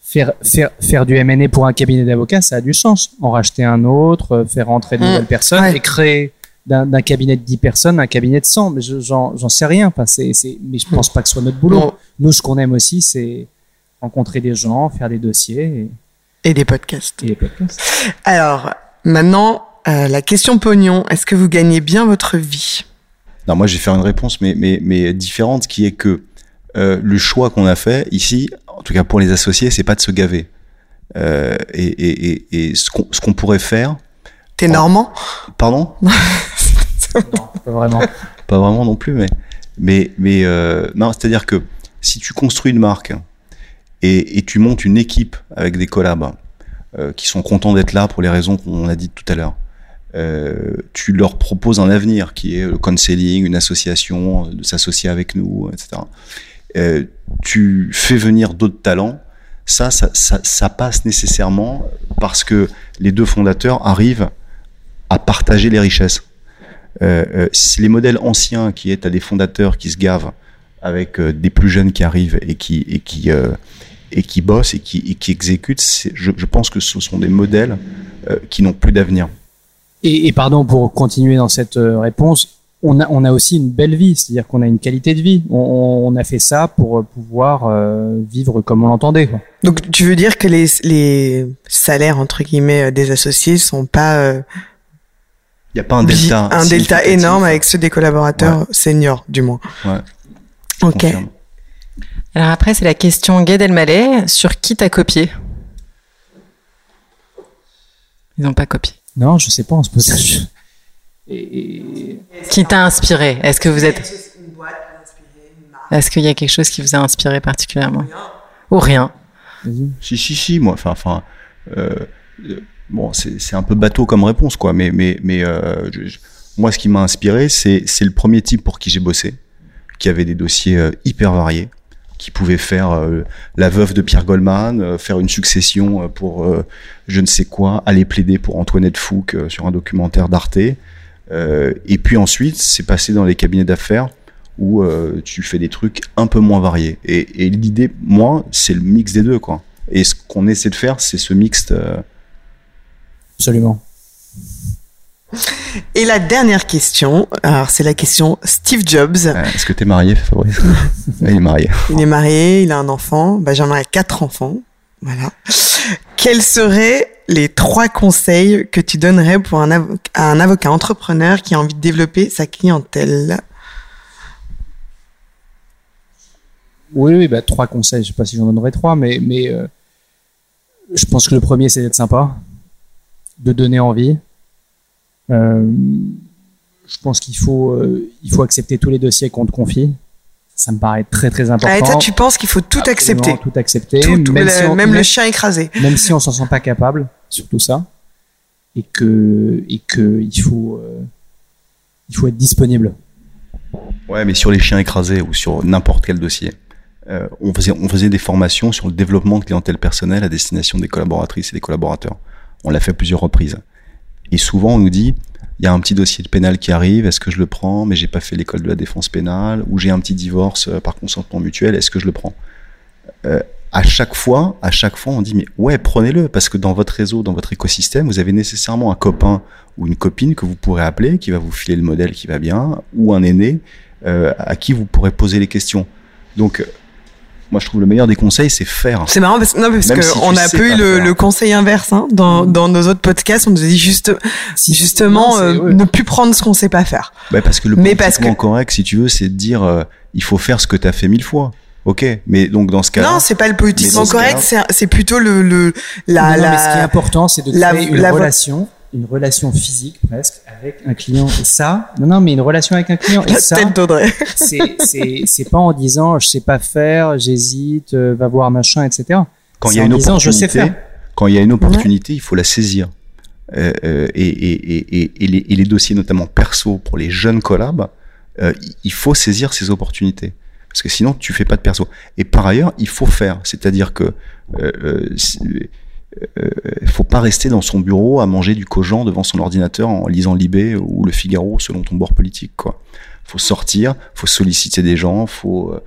faire faire faire du M&A pour un cabinet d'avocats, ça a du sens. En racheter un autre, faire entrer de Mm. nouvelles personnes Ouais. et créer d'un cabinet de 10 personnes un cabinet de 100 mais je- j'en j'en sais rien enfin c'est c'est mais je pense pas que ce soit notre boulot. Nous ce qu'on aime aussi c'est rencontrer des gens, faire des dossiers et des podcasts. et. Alors, maintenant, euh, la question pognon. Est-ce que vous gagnez bien votre vie? Non, moi, je vais faire une réponse, mais, mais, mais différente, qui est que euh, le choix qu'on a fait ici, en tout cas pour les associés, c'est pas de se gaver. Euh, et, et, et, et ce qu'on ce qu'on pourrait faire, T'es normand? Pardon, *laughs* non, pas vraiment. pas vraiment non plus, mais mais mais euh, non, c'est-à-dire que si tu construis une marque et, tu montes une équipe avec des collabs euh, qui sont contents d'être là pour les raisons qu'on a dites tout à l'heure, euh, tu leur proposes un avenir qui est le counseling, une association, de s'associer avec nous, etc. Euh, tu fais venir d'autres talents, ça ça, ça passe nécessairement parce que les deux fondateurs arrivent à partager les richesses. Les modèles anciens qui est à des fondateurs qui se gavent avec euh, des plus jeunes qui arrivent et qui et qui euh, et qui bossent et qui, et qui exécutent. Je, je, pense que ce sont des modèles qui n'ont plus d'avenir. Et, et, pardon pour continuer dans cette réponse, on a, on a aussi une belle vie, c'est-à-dire qu'on a une qualité de vie. On, on, a fait ça pour pouvoir euh, vivre comme on l'entendait. Donc tu veux dire que les, les salaires entre guillemets des associés sont pas euh, il n'y a pas un delta. Un delta énorme avec ceux des collaborateurs ouais. seniors, du moins. Ouais. Ok. Alors après, c'est la question Gad Elmaleh. Sur qui t'as copié? Ils n'ont pas copié. Non, je sais pas, on se pose Et... Qui t'a inspiré? Est-ce que vous êtes... Est-ce qu'il y a quelque chose qui vous a inspiré particulièrement? Ou rien. Si, si, si, moi, enfin, enfin... Euh, bon, c'est un peu bateau comme réponse, quoi, mais, mais, mais euh, je, moi, ce qui m'a inspiré, c'est le premier type pour qui j'ai bossé, qui avait des dossiers euh, hyper variés, qui pouvait faire euh, la veuve de Pierre Goldman, euh, faire une succession euh, pour euh, je ne sais quoi, aller plaider pour Antoinette Fouque sur un documentaire d'Arte. et puis ensuite, c'est passé dans les cabinets d'affaires où tu fais des trucs un peu moins variés. Et, et l'idée, moi, c'est le mix des deux, quoi. Et ce qu'on essaie de faire, c'est ce mixte. Absolument. Et la dernière question, alors c'est la question Steve Jobs. Euh, Est-ce que tu es marié, Fabrice? *laughs* Il est marié. Il est marié, il a un enfant. Benjamin a quatre enfants. Voilà. Quels seraient les trois conseils que tu donnerais pour un, avocat, un avocat entrepreneur qui a envie de développer sa clientèle? Oui, oui, bah, trois conseils. Je sais pas si j'en donnerais trois, mais, mais euh, je pense que le premier, c'est d'être sympa, de donner envie. Euh, je pense qu'il faut, euh, il faut accepter tous les dossiers qu'on te confie. Ça me paraît très très important. Ah, et toi, tu penses qu'il faut tout Absolument accepter? Tout accepter. tout, même, le, si on, même le chien écrasé. même si on s'en sent pas capable, surtout ça, et que et que il faut euh, il faut être disponible. Ouais, mais sur les chiens écrasés ou sur n'importe quel dossier, euh, on faisait on faisait des formations sur le développement de clientèle personnelle à destination des collaboratrices et des collaborateurs. On l'a fait à plusieurs reprises. Et souvent, on nous dit, il y a un petit dossier de pénal qui arrive, est-ce que je le prends Mais j'ai pas fait l'école de la défense pénale, ou j'ai un petit divorce euh, par consentement mutuel, est-ce que je le prends? Euh, À chaque fois, à chaque fois, on dit mais ouais, prenez-le, parce que dans votre réseau, dans votre écosystème, vous avez nécessairement un copain ou une copine que vous pourrez appeler, qui va vous filer le modèle qui va bien, ou un aîné euh, à qui vous pourrez poser les questions. Donc moi je trouve le meilleur des conseils c'est faire. C'est marrant parce, non, parce que si on a peu eu le, le conseil inverse hein, dans, dans nos autres podcasts. On nous a dit juste, Si, justement non, euh, ouais. ne plus prendre ce qu'on sait pas faire. Bah parce que le Mais parce que- correct, si tu veux, c'est de dire euh, il faut faire ce que tu as fait mille fois. Ok, mais donc dans ce cas-là, non, c'est pas le politiquement correct, c'est c'est plutôt le, le la, Non, non, la mais ce qui est important, c'est de la- créer une la vo- relation, une relation physique presque avec un client. Et ça, non, non, mais une relation avec un client. Et la ça, c'est, c'est, c'est pas en disant je sais pas faire, j'hésite, euh, va voir machin, etc. quand il y a en une disant, je sais opportunité, faire. quand il y a une opportunité, il faut la saisir. Euh, euh, et, et, et, et, et les, et les dossiers notamment perso pour les jeunes collabs, euh, il- il faut saisir ces opportunités parce que sinon tu fais pas de perso. Et par ailleurs, il faut faire, c'est-à-dire que euh, euh, faut pas rester dans son bureau à manger du cogent devant son ordinateur en lisant Libé ou Le Figaro selon ton bord politique. Quoi. Faut sortir, faut solliciter des gens, faut euh,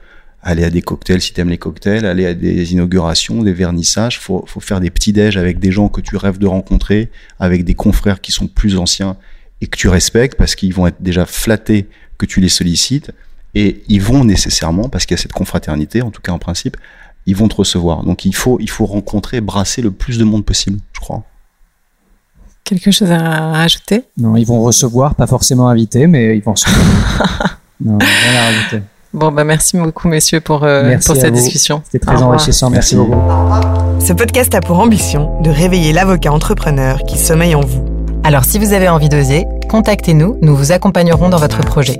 aller à des cocktails si t'aimes les cocktails, aller à des inaugurations, des vernissages, faut, faut faire des petits déj avec des gens que tu rêves de rencontrer, avec des confrères qui sont plus anciens et que tu respectes parce qu'ils vont être déjà flattés que tu les sollicites et ils vont nécessairement, parce qu'il y a cette confraternité, en tout cas en principe, ils vont te recevoir. Donc il faut, il faut rencontrer, brasser le plus de monde possible, je crois. Quelque chose à rajouter? Non, ils vont recevoir, pas forcément invités, mais ils vont recevoir. *laughs* non, rien à rajouter. Bon, bah merci beaucoup, messieurs, pour, euh, Merci pour cette vous. discussion. C'était très enrichissant. Merci, Merci. beaucoup. Ce podcast a pour ambition de réveiller l'avocat entrepreneur qui sommeille en vous. Alors, si vous avez envie d'oser, contactez-nous, nous vous accompagnerons dans votre projet.